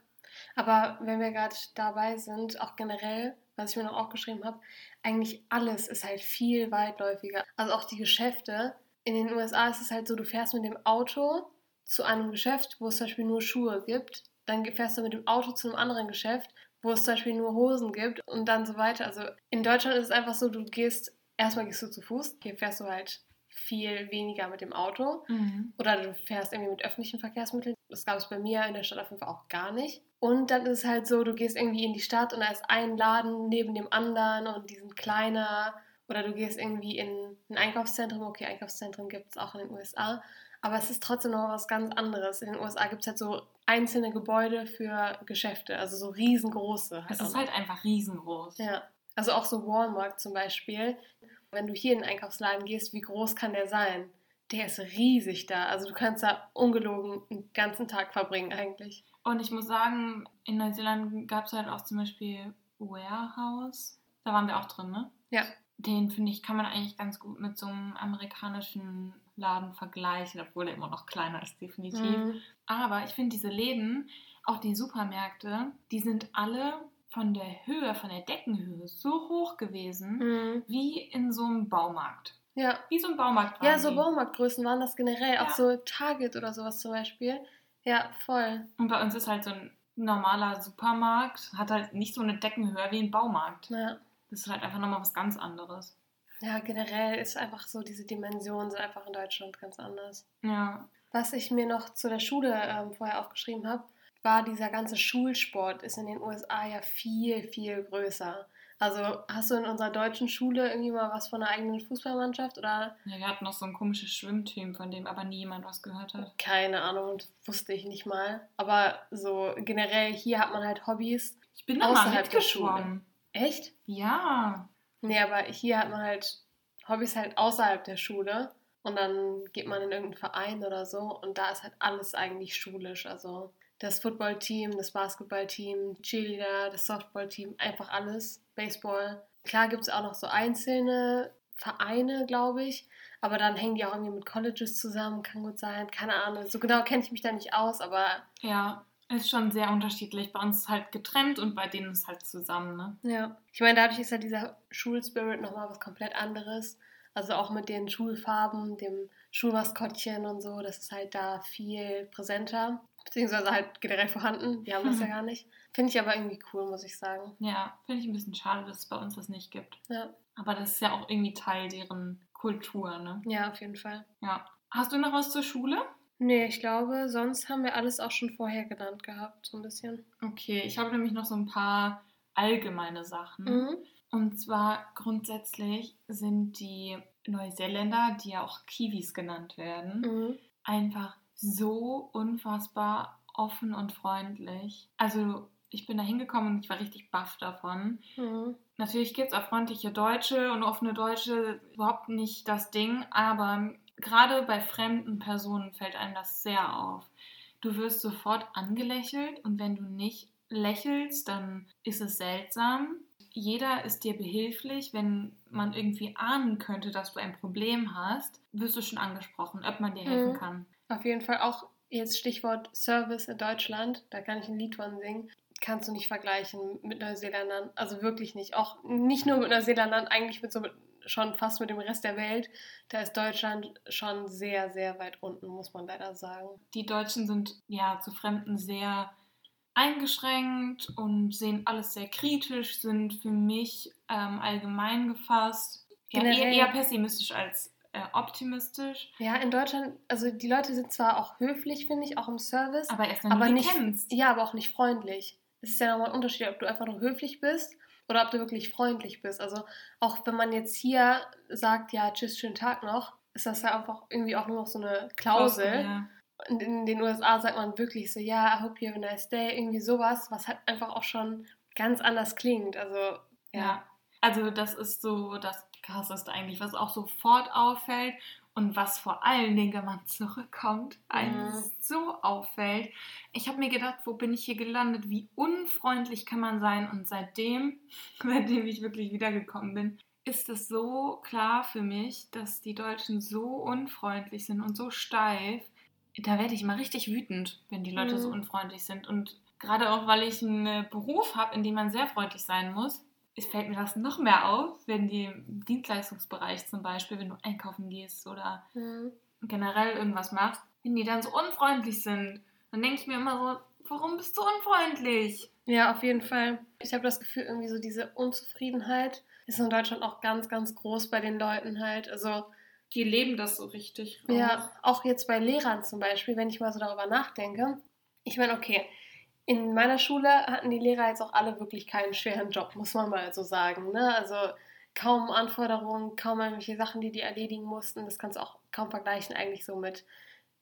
[SPEAKER 2] Aber wenn wir gerade dabei sind, auch generell, was ich mir noch aufgeschrieben habe, eigentlich alles ist halt viel weitläufiger. Also auch die Geschäfte. In den USA ist es halt so, du fährst mit dem Auto zu einem Geschäft, wo es zum Beispiel nur Schuhe gibt. Dann fährst du mit dem Auto zu einem anderen Geschäft, wo es zum Beispiel nur Hosen gibt und dann so weiter. Also in Deutschland ist es einfach so, du gehst, erstmal gehst du zu Fuß, hier fährst du halt viel weniger mit dem Auto. Oder du fährst irgendwie mit öffentlichen Verkehrsmitteln. Das gab es bei mir in der Stadt auf jeden Fall auch gar nicht. Und dann ist es halt so, du gehst irgendwie in die Stadt und da ist ein Laden neben dem anderen und die sind kleiner. Oder du gehst irgendwie in ein Einkaufszentrum. Okay, Einkaufszentren gibt es auch in den USA. Aber es ist trotzdem noch was ganz anderes. In den USA gibt es halt so einzelne Gebäude für Geschäfte, also so riesengroße.
[SPEAKER 1] Es
[SPEAKER 2] auch
[SPEAKER 1] ist
[SPEAKER 2] noch.
[SPEAKER 1] halt einfach riesengroß.
[SPEAKER 2] Ja, also auch so Walmart zum Beispiel. Wenn du hier in den Einkaufsladen gehst, wie groß kann der sein? Der ist riesig da. Also du kannst da ungelogen einen ganzen Tag verbringen eigentlich.
[SPEAKER 1] Und ich muss sagen, in Neuseeland gab es halt auch zum Beispiel Warehouse. Da waren wir auch drin, ne?
[SPEAKER 2] Ja.
[SPEAKER 1] Den finde ich, kann man eigentlich ganz gut mit so einem amerikanischen Laden vergleichen, obwohl er immer noch kleiner ist, definitiv.
[SPEAKER 2] Mhm.
[SPEAKER 1] Aber ich finde diese Läden, auch die Supermärkte, die sind alle von der Höhe, von der Deckenhöhe so hoch gewesen,
[SPEAKER 2] Mhm.
[SPEAKER 1] wie in so einem Baumarkt.
[SPEAKER 2] Ja.
[SPEAKER 1] Wie so ein Baumarkt
[SPEAKER 2] Ja, so
[SPEAKER 1] die.
[SPEAKER 2] Baumarktgrößen waren das generell. Auch
[SPEAKER 1] Ja.
[SPEAKER 2] so Target oder sowas zum Beispiel. Ja, voll.
[SPEAKER 1] Und bei uns ist halt so ein ein normaler Supermarkt hat halt nicht so eine Deckenhöhe wie ein Baumarkt.
[SPEAKER 2] Ja.
[SPEAKER 1] Das ist halt einfach nochmal was ganz anderes.
[SPEAKER 2] Ja, generell ist einfach so, diese Dimensionen sind einfach in Deutschland ganz anders.
[SPEAKER 1] Ja.
[SPEAKER 2] Was ich mir noch zu der Schule ähm, vorher aufgeschrieben habe, war dieser ganze Schulsport ist in den USA ja viel, viel größer. Also hast du in unserer deutschen Schule irgendwie mal was von einer eigenen Fußballmannschaft oder?
[SPEAKER 1] Ja, wir hatten noch so ein komisches Schwimmteam, von dem aber nie jemand was gehört hat.
[SPEAKER 2] Keine Ahnung, wusste ich nicht mal. Aber so generell hier hat man halt Hobbys.
[SPEAKER 1] Ich bin da mal mitgeschwommen.
[SPEAKER 2] Echt?
[SPEAKER 1] Ja.
[SPEAKER 2] Nee, aber hier hat man halt Hobbys halt außerhalb der Schule. Und dann geht man in irgendeinen Verein oder so. Und da ist halt alles eigentlich schulisch. Also das Footballteam, das Basketballteam, Cheerleader, das Softballteam, einfach alles. Baseball. Klar gibt es auch noch so einzelne Vereine, glaube ich. Aber dann hängen die auch irgendwie mit Colleges zusammen, kann gut sein. Keine Ahnung. So genau kenne ich mich da nicht aus, aber.
[SPEAKER 1] Ja, ist schon sehr unterschiedlich. Bei uns ist halt getrennt und bei denen ist halt zusammen, ne?
[SPEAKER 2] Ja. Ich meine, dadurch ist ja dieser Schulspirit nochmal was komplett anderes. Also auch mit den Schulfarben, dem Schulmaskottchen und so, das ist halt da viel präsenter. Beziehungsweise halt generell vorhanden. Die haben das ja gar nicht. Finde ich aber irgendwie cool, muss ich sagen.
[SPEAKER 1] Ja, finde ich ein bisschen schade, dass es bei uns das nicht gibt.
[SPEAKER 2] Ja.
[SPEAKER 1] Aber das ist ja auch irgendwie Teil deren Kultur, ne?
[SPEAKER 2] Ja, auf jeden Fall.
[SPEAKER 1] Ja. Hast du noch was zur Schule?
[SPEAKER 2] Nee, ich glaube, sonst haben wir alles auch schon vorher genannt gehabt, so ein bisschen.
[SPEAKER 1] Okay, ich habe nämlich noch so ein paar allgemeine Sachen.
[SPEAKER 2] Mhm.
[SPEAKER 1] Und zwar grundsätzlich sind die Neuseeländer, die ja auch Kiwis genannt werden,
[SPEAKER 2] Mhm.
[SPEAKER 1] einfach so unfassbar offen und freundlich. Also ich bin da hingekommen und ich war richtig baff davon.
[SPEAKER 2] Mhm.
[SPEAKER 1] Natürlich gibt es auch freundliche Deutsche und offene Deutsche, überhaupt nicht das Ding, aber gerade bei fremden Personen fällt einem das sehr auf. Du wirst sofort angelächelt und wenn du nicht lächelst, dann ist es seltsam. Jeder ist dir behilflich, wenn man irgendwie ahnen könnte, dass du ein Problem hast, wirst du schon angesprochen, ob man dir helfen
[SPEAKER 2] Mhm.
[SPEAKER 1] kann.
[SPEAKER 2] Auf jeden Fall auch jetzt Stichwort Service in Deutschland, da kann ich ein Lied von singen. Kannst du nicht vergleichen mit Neuseeländern. Also wirklich nicht. Auch nicht nur mit Neuseeländern, eigentlich mit so mit, schon fast mit dem Rest der Welt. Da ist Deutschland schon sehr, sehr weit unten, muss man leider sagen.
[SPEAKER 1] Die Deutschen sind ja zu Fremden sehr eingeschränkt und sehen alles sehr kritisch, sind für mich ähm, allgemein gefasst ja, eher, eher pessimistisch als äh, optimistisch.
[SPEAKER 2] Ja, in Deutschland, also die Leute sind zwar auch höflich, finde ich, auch im Service,
[SPEAKER 1] Aber erst wenn
[SPEAKER 2] aber
[SPEAKER 1] du
[SPEAKER 2] nicht,
[SPEAKER 1] kennst.
[SPEAKER 2] ja, aber auch nicht freundlich. Es ist ja nochmal ein Unterschied, ob du einfach nur höflich bist oder ob du wirklich freundlich bist. Also auch wenn man jetzt hier sagt, ja, tschüss, schönen Tag noch, ist das ja einfach irgendwie auch nur noch so eine Klausel.
[SPEAKER 1] Ja.
[SPEAKER 2] Und in den USA sagt man wirklich so, ja, I hope you have a nice day, irgendwie sowas, was halt einfach auch schon ganz anders klingt. Also, ja.
[SPEAKER 1] Ja. Also das ist so das Krasseste eigentlich, was auch sofort auffällt und was vor allen Dingen, wenn man zurückkommt, einem
[SPEAKER 2] Mhm.
[SPEAKER 1] so auffällt. Ich habe mir gedacht, wo bin ich hier gelandet? Wie unfreundlich kann man sein? Und seitdem, seitdem ich wirklich wiedergekommen bin, ist es so klar für mich, dass die Deutschen so unfreundlich sind und so steif. Da werde ich mal richtig wütend, wenn die Leute so
[SPEAKER 2] Mhm.
[SPEAKER 1] unfreundlich sind. Und gerade auch, weil ich einen Beruf habe, in dem man sehr freundlich sein muss, es fällt mir das noch mehr auf, wenn die im Dienstleistungsbereich zum Beispiel, wenn du einkaufen gehst oder
[SPEAKER 2] Mhm.
[SPEAKER 1] generell irgendwas machst, wenn die dann so unfreundlich sind, dann denke ich mir immer so, warum bist du unfreundlich?
[SPEAKER 2] Ja, auf jeden Fall. Ich habe das Gefühl, irgendwie so diese Unzufriedenheit ist in Deutschland auch ganz, ganz groß bei den Leuten halt. Also,
[SPEAKER 1] Die leben das so richtig.
[SPEAKER 2] ja, auch jetzt bei Lehrern zum Beispiel, wenn ich mal so darüber nachdenke. Ich meine, okay, in meiner Schule hatten die Lehrer jetzt auch alle wirklich keinen schweren Job, muss man mal so sagen. Ne? Also kaum Anforderungen, kaum irgendwelche Sachen, die die erledigen mussten. Das kannst du auch kaum vergleichen eigentlich so mit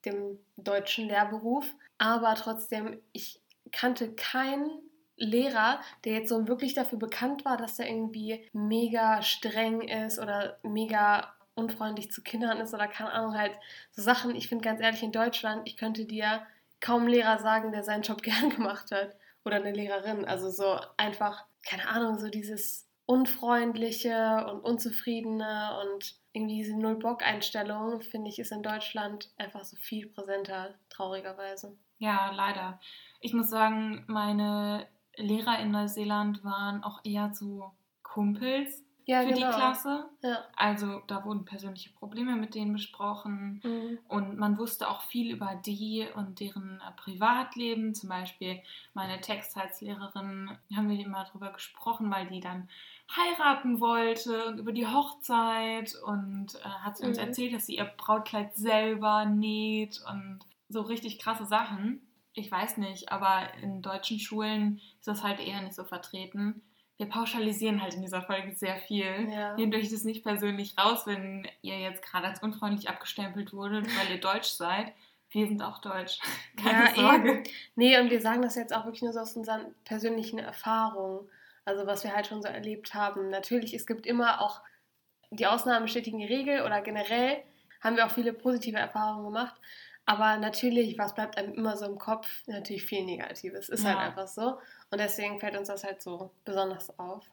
[SPEAKER 2] dem deutschen Lehrberuf. Aber trotzdem, ich kannte keinen Lehrer, der jetzt so wirklich dafür bekannt war, dass er irgendwie mega streng ist oder mega unfreundlich zu Kindern ist oder keine Ahnung, halt so Sachen. Ich finde ganz ehrlich, in Deutschland, ich könnte dir kaum Lehrer sagen, der seinen Job gern gemacht hat. Oder eine Lehrerin. Also so einfach, keine Ahnung, so dieses Unfreundliche und Unzufriedene und irgendwie diese Null-Bock-Einstellung, finde ich, ist in Deutschland einfach so viel präsenter, traurigerweise.
[SPEAKER 1] Ja, leider. Ich muss sagen, meine Lehrer in Neuseeland waren auch eher so Kumpels.
[SPEAKER 2] Ja,
[SPEAKER 1] für
[SPEAKER 2] genau.
[SPEAKER 1] die Klasse.
[SPEAKER 2] Ja.
[SPEAKER 1] Also da wurden persönliche Probleme mit denen besprochen.
[SPEAKER 2] Mhm.
[SPEAKER 1] Und man wusste auch viel über die und deren äh, Privatleben. Zum Beispiel meine Texthalslehrerin, haben wir immer drüber gesprochen, weil die dann heiraten wollte und über die Hochzeit und äh, hat sie uns
[SPEAKER 2] Mhm.
[SPEAKER 1] erzählt, dass sie ihr Brautkleid selber näht und so richtig krasse Sachen. Ich weiß nicht, aber in deutschen Schulen ist das halt eher nicht so vertreten. Wir pauschalisieren halt in dieser Folge sehr viel.
[SPEAKER 2] Ja.
[SPEAKER 1] Nehmt euch das nicht persönlich raus, wenn ihr jetzt gerade als unfreundlich abgestempelt wurdet, weil ihr deutsch seid. Wir sind auch deutsch. Keine
[SPEAKER 2] Ja,
[SPEAKER 1] Sorge.
[SPEAKER 2] eben. Nee, und wir sagen das jetzt auch wirklich nur so aus unseren persönlichen Erfahrungen. Also was wir halt schon so erlebt haben. Natürlich, es gibt immer auch die Ausnahmen bestätigen die Regel oder generell haben wir auch viele positive Erfahrungen gemacht. Aber natürlich, was bleibt einem immer so im Kopf? Natürlich viel Negatives. Ist halt
[SPEAKER 1] Ja.
[SPEAKER 2] einfach so. Und deswegen fällt uns das halt so besonders auf.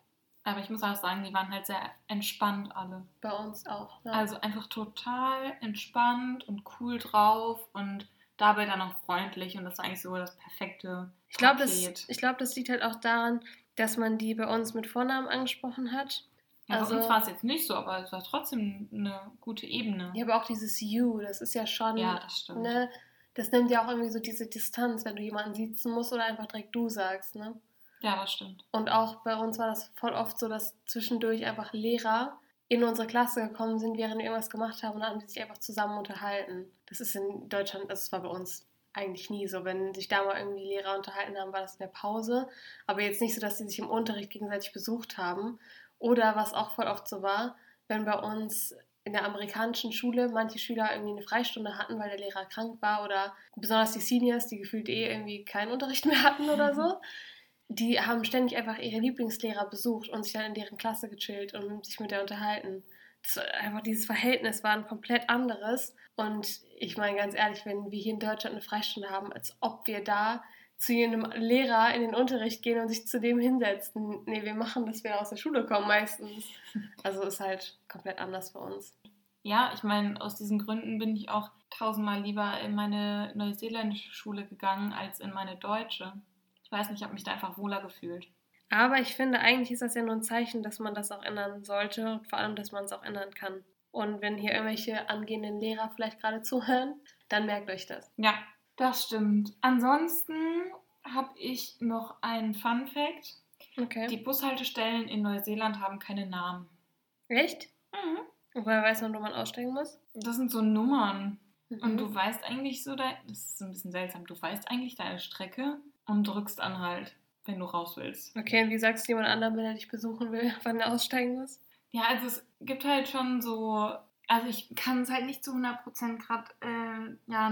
[SPEAKER 1] Aber ich muss auch sagen, die waren halt sehr entspannt alle.
[SPEAKER 2] Bei uns auch. Ja.
[SPEAKER 1] Also einfach total entspannt und cool drauf und dabei dann auch freundlich. Und das war eigentlich so das perfekte
[SPEAKER 2] Ich glaube, das, ich glaub, das liegt halt auch daran, dass man die bei uns mit Vornamen angesprochen hat.
[SPEAKER 1] Ja,
[SPEAKER 2] also-
[SPEAKER 1] bei uns war es jetzt nicht so, aber es war trotzdem eine gute Ebene.
[SPEAKER 2] Ja, aber auch dieses You, das ist ja schon.
[SPEAKER 1] Ja, das stimmt.
[SPEAKER 2] Ne, das nimmt ja auch irgendwie so diese Distanz, wenn du jemanden siezen musst oder einfach direkt du sagst. Ne?
[SPEAKER 1] Ja, das stimmt.
[SPEAKER 2] Und auch bei uns war das voll oft so, dass zwischendurch einfach Lehrer in unsere Klasse gekommen sind, während wir irgendwas gemacht haben und dann haben die sich einfach zusammen unterhalten. Das ist in Deutschland, das war bei uns eigentlich nie so. Wenn sich da mal irgendwie Lehrer unterhalten haben, war das in der Pause. Aber jetzt nicht so, dass sie sich im Unterricht gegenseitig besucht haben. Oder was auch voll oft so war, wenn bei uns in der amerikanischen Schule manche Schüler irgendwie eine Freistunde hatten, weil der Lehrer krank war oder besonders die Seniors, die gefühlt eh irgendwie keinen Unterricht mehr hatten oder so, die haben ständig einfach ihre Lieblingslehrer besucht und sich dann in deren Klasse gechillt und sich mit der unterhalten. Das, einfach dieses Verhältnis war ein komplett anderes. Und ich meine ganz ehrlich, wenn wir hier in Deutschland eine Freistunde haben, als ob wir da zu jedem Lehrer in den Unterricht gehen und sich zu dem hinsetzen. Nee, wir machen, dass wir aus der Schule kommen meistens. Also ist halt komplett anders für uns.
[SPEAKER 1] Ja, ich meine, aus diesen Gründen bin ich auch tausendmal lieber in meine neuseeländische Schule gegangen als in meine deutsche. Ich weiß nicht, ich habe mich da einfach wohler gefühlt.
[SPEAKER 2] Aber ich finde, eigentlich ist das ja nur ein Zeichen, dass man das auch ändern sollte und vor allem, dass man es auch ändern kann. Und wenn hier irgendwelche angehenden Lehrer vielleicht gerade zuhören, dann merkt euch das.
[SPEAKER 1] Ja, das stimmt. Ansonsten habe ich noch einen Fun Fact.
[SPEAKER 2] Okay.
[SPEAKER 1] Die Bushaltestellen in Neuseeland haben keine Namen.
[SPEAKER 2] Echt? Und woher weiß man, wo man aussteigen muss?
[SPEAKER 1] Das sind so Nummern. Und
[SPEAKER 2] Mhm.
[SPEAKER 1] du weißt eigentlich so, dein, das ist ein bisschen seltsam, du weißt eigentlich deine Strecke und drückst Anhalt, wenn du raus willst.
[SPEAKER 2] Okay, und wie sagst du jemand anderem, wenn er dich besuchen will, wann er aussteigen muss?
[SPEAKER 1] Ja, also es gibt halt schon so, also ich kann es halt nicht zu 100% gerade äh, ja,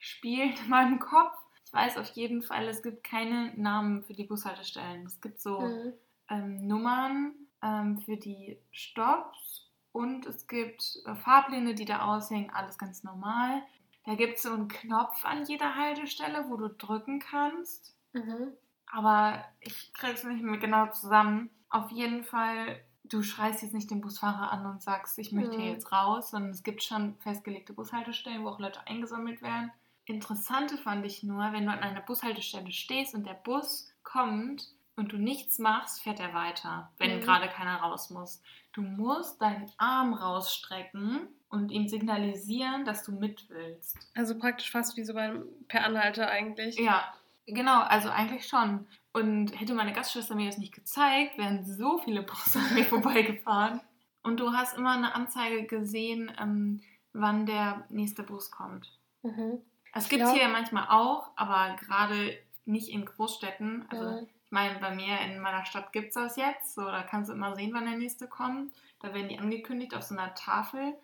[SPEAKER 1] nachspielen in meinem Kopf. Ich weiß auf jeden Fall, es gibt keine Namen für die Bushaltestellen. Es gibt so
[SPEAKER 2] Mhm.
[SPEAKER 1] ähm, Nummern ähm, für die Stops und es gibt äh, Fahrpläne, die da aushängen, alles ganz normal. Da gibt es so einen Knopf an jeder Haltestelle, wo du drücken kannst.
[SPEAKER 2] Mhm.
[SPEAKER 1] Aber ich krieg's nicht mehr genau zusammen. Auf jeden Fall, du schreist jetzt nicht den Busfahrer an und sagst, ich möchte hier
[SPEAKER 2] Mhm.
[SPEAKER 1] jetzt raus, sondern es gibt schon festgelegte Bushaltestellen, wo auch Leute eingesammelt werden. Interessante fand ich nur, wenn du an einer Bushaltestelle stehst und der Bus kommt und du nichts machst, fährt er weiter, wenn
[SPEAKER 2] Mhm.
[SPEAKER 1] gerade keiner raus muss. Du musst deinen Arm rausstrecken und ihm signalisieren, dass du mit willst.
[SPEAKER 2] Also praktisch fast wie so beim Per Anhalter eigentlich.
[SPEAKER 1] Ja, genau, also eigentlich schon. Und hätte meine Gastschwester mir das nicht gezeigt, wären so viele Busse an mir vorbeigefahren. Und du hast immer eine Anzeige gesehen, ähm, wann der nächste Bus kommt.
[SPEAKER 2] Mhm.
[SPEAKER 1] Es gibt
[SPEAKER 2] glaub-
[SPEAKER 1] hier manchmal auch, aber gerade nicht in Großstädten. Also
[SPEAKER 2] Mhm.
[SPEAKER 1] ich meine, bei mir in meiner Stadt gibt es das jetzt. So, da kannst du immer sehen, wann der nächste kommt. Da werden die angekündigt auf so einer Tafel.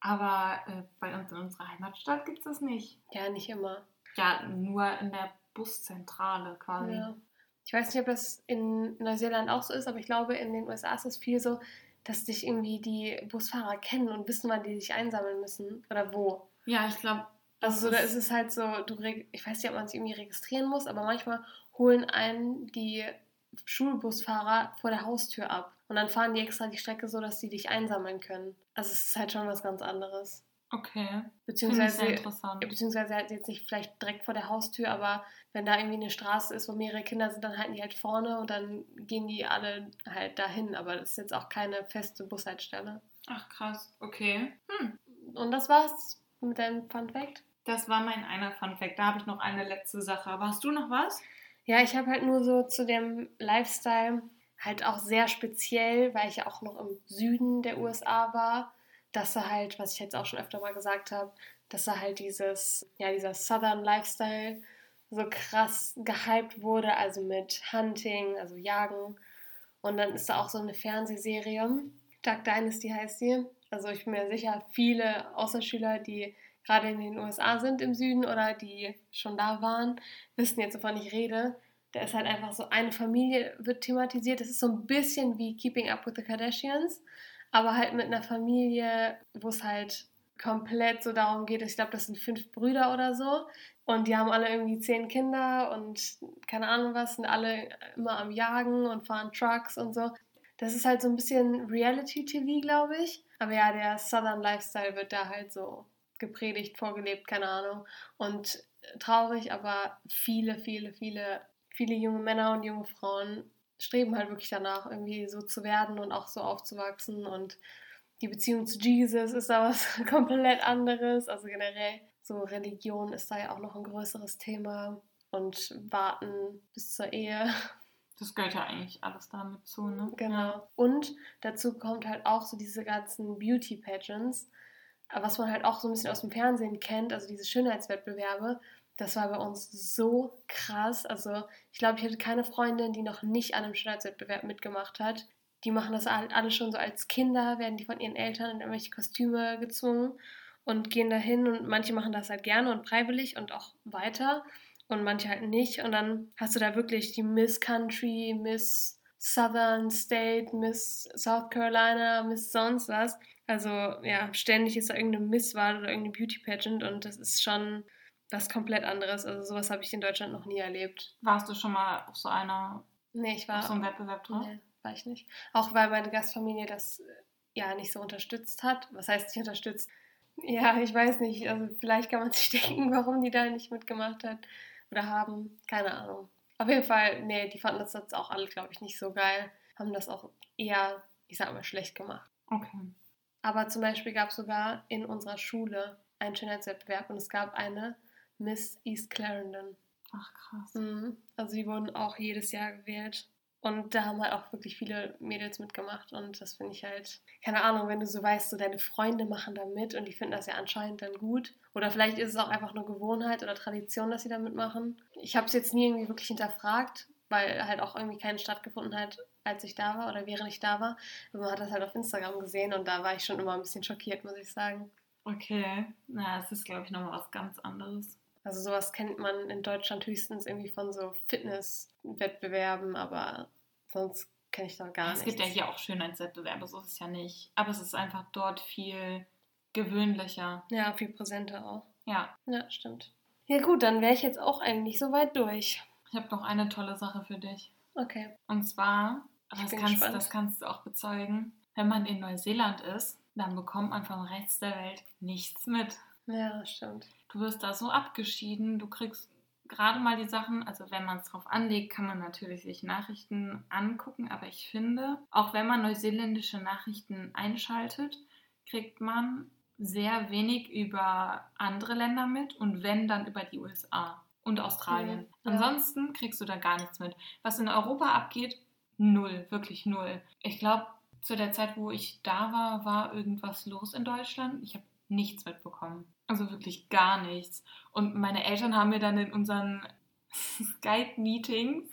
[SPEAKER 1] Aber äh, bei uns in unserer Heimatstadt gibt es das nicht.
[SPEAKER 2] Ja, nicht immer.
[SPEAKER 1] Ja, nur in der Buszentrale quasi.
[SPEAKER 2] Ja. Ich weiß nicht, ob das in Neuseeland auch so ist, aber ich glaube, in den USA ist es viel so, dass dich irgendwie die Busfahrer kennen und wissen, wann die sich einsammeln müssen oder wo.
[SPEAKER 1] Ja, ich glaube,
[SPEAKER 2] Also so, da ist es halt so, du ich weiß nicht, ob man sich irgendwie registrieren muss, aber manchmal holen einen die Schulbusfahrer vor der Haustür ab und dann fahren die extra die Strecke so, dass sie dich einsammeln können. Also es ist halt schon was ganz anderes.
[SPEAKER 1] Okay.
[SPEAKER 2] Beziehungsweise, beziehungsweise halt jetzt nicht vielleicht direkt vor der Haustür, aber wenn da irgendwie eine Straße ist, wo mehrere Kinder sind, dann halten die halt vorne und dann gehen die alle halt dahin. Aber das ist jetzt auch keine feste Bushaltestelle.
[SPEAKER 1] Ach krass, okay. Hm.
[SPEAKER 2] Und das war's mit deinem Fun Fact?
[SPEAKER 1] Das war mein einer Fun Fact. Da habe ich noch eine letzte Sache. Hast du noch was?
[SPEAKER 2] Ja, ich habe halt nur so zu dem Lifestyle halt auch sehr speziell, weil ich ja auch noch im Süden der USA war, dass er halt, was ich jetzt auch schon öfter mal gesagt habe, dass er halt dieses, ja, dieser Southern Lifestyle so krass gehypt wurde, also mit Hunting, also Jagen. Und dann ist da auch so eine Fernsehserie, Duck Dynasty heißt sie. Also ich bin mir sicher, viele Außerschüler, die gerade in den USA sind im Süden oder die schon da waren, wissen jetzt, wovon ich rede. Da ist halt einfach so, eine Familie wird thematisiert. Das ist so ein bisschen wie Keeping Up with the Kardashians, aber halt mit einer Familie, wo es halt komplett so darum geht, ich glaube, das sind fünf Brüder oder so. Und die haben alle irgendwie zehn Kinder und keine Ahnung was, sind alle immer am Jagen und fahren Trucks und so. Das ist halt so ein bisschen Reality-TV, glaube ich. Aber ja, der Southern Lifestyle wird da halt so gepredigt, vorgelebt, keine Ahnung. Und traurig, aber viele, viele, viele, viele junge Männer und junge Frauen streben halt wirklich danach, irgendwie so zu werden und auch so aufzuwachsen. Und die Beziehung zu Jesus ist da was komplett anderes. Also generell, so Religion ist da ja auch noch ein größeres Thema. Und warten bis zur Ehe.
[SPEAKER 1] Das gehört ja eigentlich alles damit zu, ne?
[SPEAKER 2] Genau. Und dazu kommt halt auch so diese ganzen Beauty-Pageants was man halt auch so ein bisschen aus dem Fernsehen kennt, also diese Schönheitswettbewerbe, das war bei uns so krass. Also ich glaube, ich hatte keine Freundin, die noch nicht an einem Schönheitswettbewerb mitgemacht hat. Die machen das alle schon so als Kinder, werden die von ihren Eltern in irgendwelche Kostüme gezwungen und gehen dahin und manche machen das halt gerne und freiwillig und auch weiter und manche halt nicht. Und dann hast du da wirklich die Miss Country, Miss Southern State, Miss South Carolina, Miss sonst was. Also ja, ständig ist da irgendeine Misswahl oder irgendeine Beauty Pageant und das ist schon was komplett anderes. Also sowas habe ich in Deutschland noch nie erlebt.
[SPEAKER 1] Warst du schon mal auf so einer
[SPEAKER 2] nee, ich war,
[SPEAKER 1] auf so einem Wettbewerb drauf?
[SPEAKER 2] Nee, war ich nicht. Auch weil meine Gastfamilie das ja nicht so unterstützt hat. Was heißt nicht unterstützt? Ja, ich weiß nicht. Also vielleicht kann man sich denken, warum die da nicht mitgemacht hat oder haben. Keine Ahnung. Auf jeden Fall, nee, die fanden das jetzt auch alle, glaube ich, nicht so geil. Haben das auch eher, ich sag mal, schlecht gemacht.
[SPEAKER 1] Okay.
[SPEAKER 2] Aber zum Beispiel gab es sogar in unserer Schule einen Schönheitswettbewerb und es gab eine Miss East Clarendon.
[SPEAKER 1] Ach krass.
[SPEAKER 2] Mhm. Also die wurden auch jedes Jahr gewählt. Und da haben halt auch wirklich viele Mädels mitgemacht. Und das finde ich halt, keine Ahnung, wenn du so weißt, so deine Freunde machen da mit und die finden das ja anscheinend dann gut. Oder vielleicht ist es auch einfach nur Gewohnheit oder Tradition, dass sie da mitmachen. Ich habe es jetzt nie irgendwie wirklich hinterfragt, weil halt auch irgendwie keine stattgefunden hat, als ich da war oder während ich da war. Aber man hat das halt auf Instagram gesehen und da war ich schon immer ein bisschen schockiert, muss ich sagen.
[SPEAKER 1] Okay, na, es ist, glaube ich, nochmal was ganz anderes.
[SPEAKER 2] Also sowas kennt man in Deutschland höchstens irgendwie von so Fitnesswettbewerben, aber sonst kenne ich da gar
[SPEAKER 1] nichts. Es gibt ja hier auch Schönheitswettbewerbe, so ist es ja nicht. Aber es ist einfach dort viel gewöhnlicher.
[SPEAKER 2] Ja, viel präsenter auch.
[SPEAKER 1] Ja.
[SPEAKER 2] Ja, stimmt. Ja gut, dann wäre ich jetzt auch eigentlich soweit durch.
[SPEAKER 1] Ich habe noch eine tolle Sache für dich.
[SPEAKER 2] Okay.
[SPEAKER 1] Und zwar das kannst, das kannst du auch bezeugen. Wenn man in Neuseeland ist, dann bekommt man vom Rest der Welt nichts mit.
[SPEAKER 2] Ja, stimmt.
[SPEAKER 1] Du wirst da so abgeschieden, du kriegst gerade mal die Sachen, also wenn man es drauf anlegt, kann man natürlich sich Nachrichten angucken, aber ich finde, auch wenn man neuseeländische Nachrichten einschaltet, kriegt man sehr wenig über andere Länder mit und wenn dann über die USA und Australien. Ja. Ansonsten kriegst du da gar nichts mit. Was in Europa abgeht, null, wirklich null. Ich glaube, zu der Zeit, wo ich da war, war irgendwas los in Deutschland. Ich habe nichts mitbekommen. Also wirklich gar nichts. Und meine Eltern haben mir dann in unseren Skype-Meetings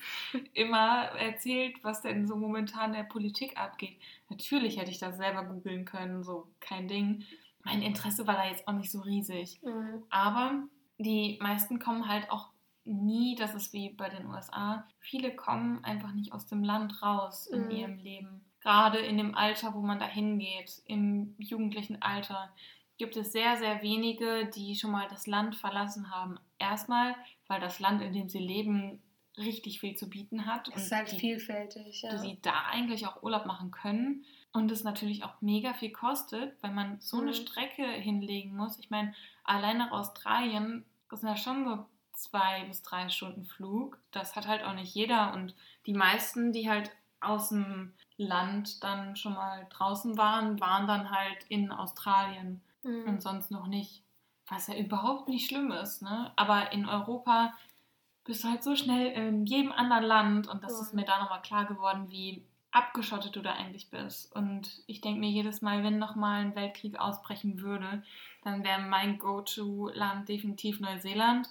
[SPEAKER 1] immer erzählt, was denn so momentan in der Politik abgeht. Natürlich hätte ich das selber googeln können, so kein Ding. Mein Interesse war da jetzt auch nicht so riesig. Mhm. Aber die meisten kommen halt auch nie, das ist wie bei den USA, viele kommen einfach nicht aus dem Land raus in mhm. ihrem Leben. Gerade in dem Alter, wo man da hingeht, im jugendlichen Alter, gibt es sehr, sehr wenige, die schon mal das Land verlassen haben. Erstmal, weil das Land, in dem sie leben, richtig viel zu bieten hat.
[SPEAKER 2] Es ist halt die, vielfältig, ja.
[SPEAKER 1] Die da eigentlich auch Urlaub machen können und es natürlich auch mega viel kostet, wenn man so eine
[SPEAKER 2] Mhm.
[SPEAKER 1] Strecke hinlegen muss. Ich meine, allein nach Australien das sind ja schon so zwei bis drei Stunden Flug. Das hat halt auch nicht jeder und die meisten, die halt aus dem Land dann schon mal draußen waren, waren dann halt in Australien
[SPEAKER 2] Mhm.
[SPEAKER 1] und sonst noch nicht. Was ja überhaupt nicht schlimm ist, ne? Aber in Europa bist du halt so schnell in jedem anderen Land und das ist
[SPEAKER 2] Mhm.
[SPEAKER 1] mir da nochmal klar geworden, wie abgeschottet du da eigentlich bist. Und ich denke mir jedes Mal, wenn nochmal ein Weltkrieg ausbrechen würde, dann wäre mein Go-To-Land definitiv Neuseeland.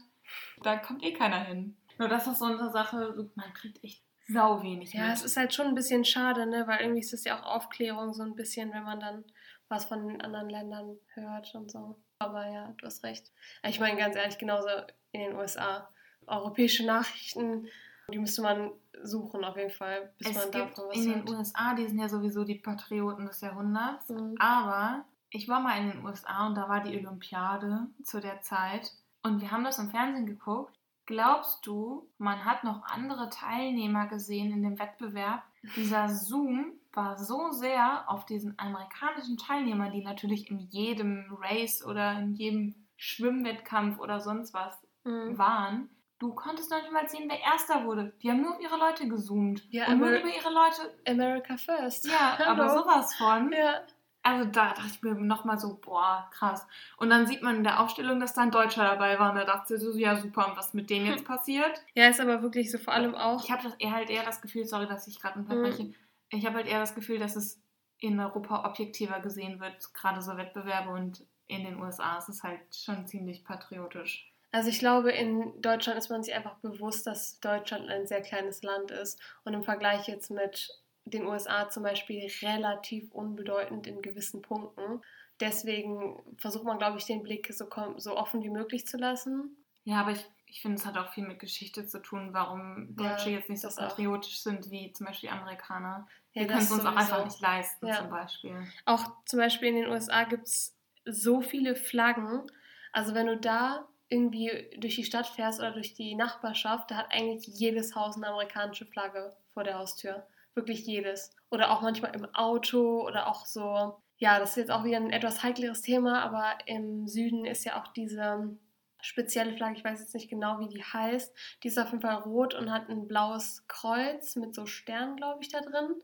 [SPEAKER 1] Da kommt eh keiner hin. Nur das ist so eine Sache, man kriegt echt sau wenig
[SPEAKER 2] Ja,
[SPEAKER 1] mit.
[SPEAKER 2] es ist halt schon ein bisschen schade, ne? Weil irgendwie ist es ja auch Aufklärung so ein bisschen, wenn man dann was von den anderen Ländern hört und so. Aber ja, du hast recht. Ich meine, ganz ehrlich, genauso in den USA. Europäische Nachrichten, die müsste man suchen auf jeden Fall, bis
[SPEAKER 1] es
[SPEAKER 2] man davon was
[SPEAKER 1] in den
[SPEAKER 2] hört.
[SPEAKER 1] USA, die sind ja sowieso die Patrioten des Jahrhunderts.
[SPEAKER 2] Mhm.
[SPEAKER 1] Aber ich war mal in den USA und da war die Olympiade zu der Zeit und wir haben das im Fernsehen geguckt. Glaubst du, man hat noch andere Teilnehmer gesehen in dem Wettbewerb? Dieser Zoom war so sehr auf diesen amerikanischen Teilnehmer, die natürlich in jedem Race oder in jedem Schwimmwettkampf oder sonst was
[SPEAKER 2] Mhm.
[SPEAKER 1] waren. Du konntest noch nicht mal sehen, wer Erster wurde. Die haben nur auf ihre Leute gezoomt.
[SPEAKER 2] Ja,
[SPEAKER 1] und nur
[SPEAKER 2] aber-
[SPEAKER 1] über ihre Leute.
[SPEAKER 2] America First.
[SPEAKER 1] Ja, aber sowas von.
[SPEAKER 2] Ja.
[SPEAKER 1] Also da dachte ich mir nochmal so, boah, krass. Und dann sieht man in der Aufstellung, dass da ein Deutscher dabei war. Und da dachte ich so, ja super, und was mit dem jetzt passiert?
[SPEAKER 2] ja, ist aber wirklich so vor allem auch.
[SPEAKER 1] Ich habe das eher halt eher das Gefühl, sorry, dass ich gerade unterbreche. Ich habe halt eher das Gefühl, dass es in Europa objektiver gesehen wird, gerade so Wettbewerbe und in den USA ist es halt schon ziemlich patriotisch.
[SPEAKER 2] Also ich glaube, in Deutschland ist man sich einfach bewusst, dass Deutschland ein sehr kleines Land ist und im Vergleich jetzt mit den USA zum Beispiel relativ unbedeutend in gewissen Punkten. Deswegen versucht man, glaube ich, den Blick so, so offen wie möglich zu lassen.
[SPEAKER 1] Ja, aber ich, ich finde, es hat auch viel mit Geschichte zu tun, warum
[SPEAKER 2] Ja,
[SPEAKER 1] Deutsche jetzt nicht so patriotisch sind wie zum Beispiel Amerikaner.
[SPEAKER 2] Ja,
[SPEAKER 1] Wir können es uns auch einfach nicht leisten,
[SPEAKER 2] Ja.
[SPEAKER 1] zum Beispiel.
[SPEAKER 2] Auch zum Beispiel in den USA gibt es so viele Flaggen. Also wenn du da irgendwie durch die Stadt fährst oder durch die Nachbarschaft, da hat eigentlich jedes Haus eine amerikanische Flagge vor der Haustür. Wirklich jedes. Oder auch manchmal im Auto oder auch so. Ja, das ist jetzt auch wieder ein etwas heikleres Thema, aber im Süden ist ja auch diese spezielle Flagge, ich weiß jetzt nicht genau, wie die heißt. Die ist auf jeden Fall rot und hat ein blaues Kreuz mit so Sternen, glaube ich, da drin.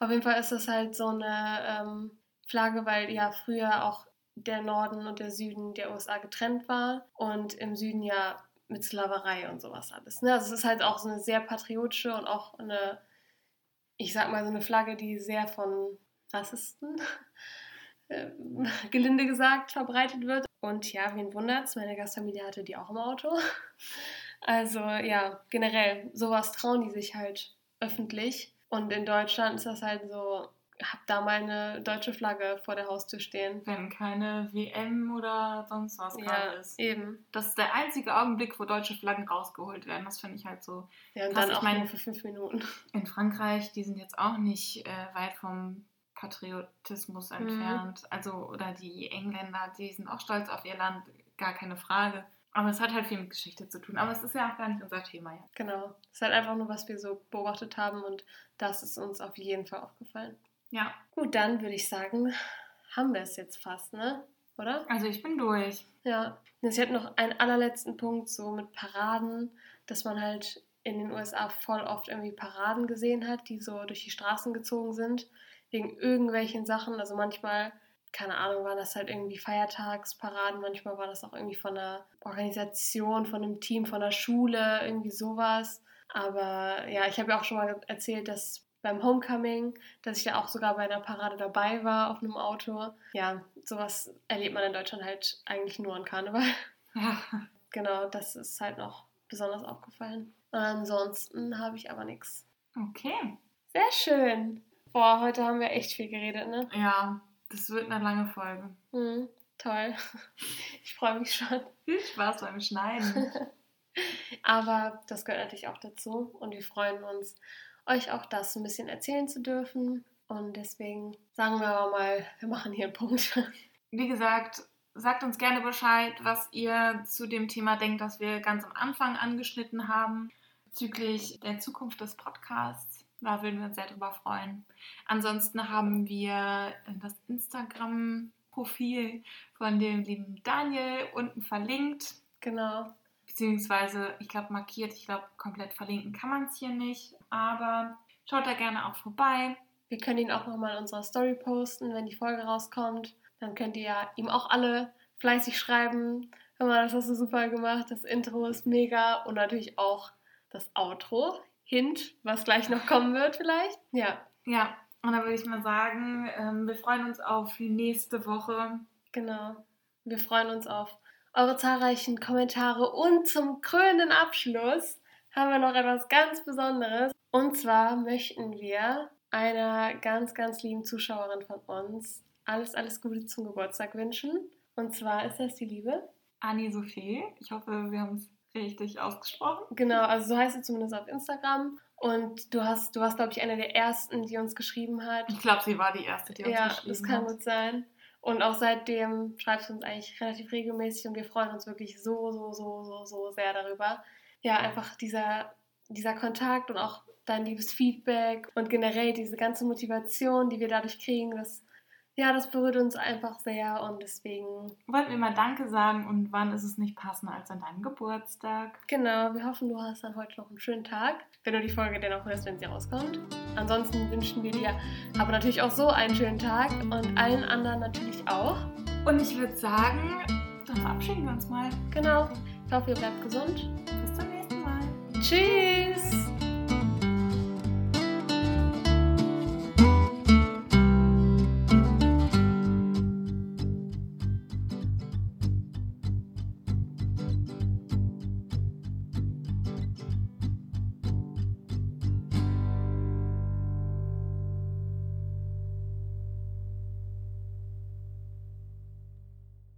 [SPEAKER 2] Auf jeden Fall ist das halt so eine ähm, Flagge, weil ja früher auch der Norden und der Süden der USA getrennt war und im Süden ja mit Sklaverei und sowas alles. Ne? Also es ist halt auch so eine sehr patriotische und auch eine, ich sag mal, so eine Flagge, die sehr von Rassisten, ähm, gelinde gesagt, verbreitet wird. Und ja, wen wundert's, meine Gastfamilie hatte die auch im Auto. Also ja, generell, sowas trauen die sich halt öffentlich. Und in Deutschland ist das halt so, hab da mal eine deutsche Flagge vor der Haustür stehen.
[SPEAKER 1] Wenn keine WM oder sonst was gerade
[SPEAKER 2] Ja,
[SPEAKER 1] ist.
[SPEAKER 2] eben.
[SPEAKER 1] Das ist der einzige Augenblick, wo deutsche Flaggen rausgeholt werden. Das finde ich halt so.
[SPEAKER 2] Ja, und
[SPEAKER 1] Krass,
[SPEAKER 2] dann
[SPEAKER 1] ich
[SPEAKER 2] auch
[SPEAKER 1] mein-
[SPEAKER 2] nur für fünf Minuten.
[SPEAKER 1] In Frankreich, die sind jetzt auch nicht äh, weit vom Patriotismus
[SPEAKER 2] Mhm.
[SPEAKER 1] entfernt. Also, oder die Engländer, die sind auch stolz auf ihr Land, gar keine Frage. Aber es hat halt viel mit Geschichte zu tun. Aber es ist ja auch gar nicht unser Thema jetzt.
[SPEAKER 2] Genau. Es ist halt einfach nur, was wir so beobachtet haben und das ist uns auf jeden Fall aufgefallen.
[SPEAKER 1] Ja,
[SPEAKER 2] Gut, dann würde ich sagen, haben wir es jetzt fast, ne? Oder?
[SPEAKER 1] also ich bin durch.
[SPEAKER 2] Ja. Es hat noch einen allerletzten Punkt, so mit Paraden, dass man halt in den USA voll oft irgendwie Paraden gesehen hat, die so durch die Straßen gezogen sind, wegen irgendwelchen Sachen. Also manchmal, keine Ahnung, waren das halt irgendwie Feiertagsparaden, manchmal war das auch irgendwie von einer Organisation, von einem Team, von einer Schule, irgendwie sowas. Aber ja, ich habe ja auch schon mal erzählt, dass beim Homecoming, dass ich da auch sogar bei einer Parade dabei war auf einem Auto. Ja, sowas erlebt man in Deutschland halt eigentlich nur an Karneval.
[SPEAKER 1] Ja.
[SPEAKER 2] Genau, das ist halt noch besonders aufgefallen. Ansonsten habe ich aber nichts.
[SPEAKER 1] Okay.
[SPEAKER 2] Sehr schön. Boah, heute haben wir echt viel geredet, ne?
[SPEAKER 1] Ja, das wird eine lange Folge.
[SPEAKER 2] Mhm, toll. Ich freue mich schon.
[SPEAKER 1] Viel Spaß beim Schneiden.
[SPEAKER 2] Aber das gehört natürlich auch dazu und wir freuen uns, euch auch das ein bisschen erzählen zu dürfen. Und deswegen sagen wir aber mal, wir machen hier einen Punkt.
[SPEAKER 1] Wie gesagt, sagt uns gerne Bescheid, was ihr zu dem Thema denkt, das wir ganz am Anfang angeschnitten haben. bezüglich der Zukunft des Podcasts. Da würden wir uns sehr drüber freuen. Ansonsten haben wir das Instagram-Profil von dem lieben Daniel unten verlinkt.
[SPEAKER 2] Genau.
[SPEAKER 1] Beziehungsweise, ich glaube, markiert, ich glaube, komplett verlinken kann man es hier nicht. Aber schaut da gerne auch vorbei.
[SPEAKER 2] Wir können ihn auch nochmal in unserer Story posten, wenn die Folge rauskommt. Dann könnt ihr ja ihm auch alle fleißig schreiben. Hör mal, das hast du super gemacht. Das Intro ist mega. Und natürlich auch das Outro. Hint, was gleich noch kommen wird, vielleicht. Ja.
[SPEAKER 1] Ja, und dann würde ich mal sagen, ähm, wir freuen uns auf die nächste Woche.
[SPEAKER 2] Genau. Wir freuen uns auf eure zahlreichen Kommentare und zum krönenden Abschluss haben wir noch etwas ganz Besonderes. Und zwar möchten wir einer ganz, ganz lieben Zuschauerin von uns alles, alles Gute zum Geburtstag wünschen. Und zwar ist das die liebe
[SPEAKER 1] Annie Sophie. Ich hoffe, wir haben es richtig ausgesprochen.
[SPEAKER 2] Genau, also so heißt sie zumindest auf Instagram. Und du hast, du warst, glaube ich, eine der ersten, die uns geschrieben hat.
[SPEAKER 1] Ich glaube, sie war die erste, die uns
[SPEAKER 2] ja,
[SPEAKER 1] geschrieben hat.
[SPEAKER 2] das kann gut sein. Und auch seitdem schreibst du uns eigentlich relativ regelmäßig und wir freuen uns wirklich so, so, so, so, so sehr darüber. Ja, einfach dieser, dieser Kontakt und auch dein liebes Feedback und generell diese ganze Motivation, die wir dadurch kriegen, das, ja, das berührt uns einfach sehr und deswegen.
[SPEAKER 1] Wollten wir mal Danke sagen und wann ist es nicht passender als an deinem Geburtstag?
[SPEAKER 2] Genau, wir hoffen, du hast dann heute noch einen schönen Tag, wenn du die Folge dennoch hörst, wenn sie rauskommt. Ansonsten wünschen wir dir aber natürlich auch so einen schönen Tag und allen anderen natürlich auch.
[SPEAKER 1] Und ich würde sagen, dann verabschieden wir uns mal.
[SPEAKER 2] Genau, ich hoffe, ihr bleibt gesund.
[SPEAKER 1] Bis zum nächsten Mal.
[SPEAKER 2] Tschüss!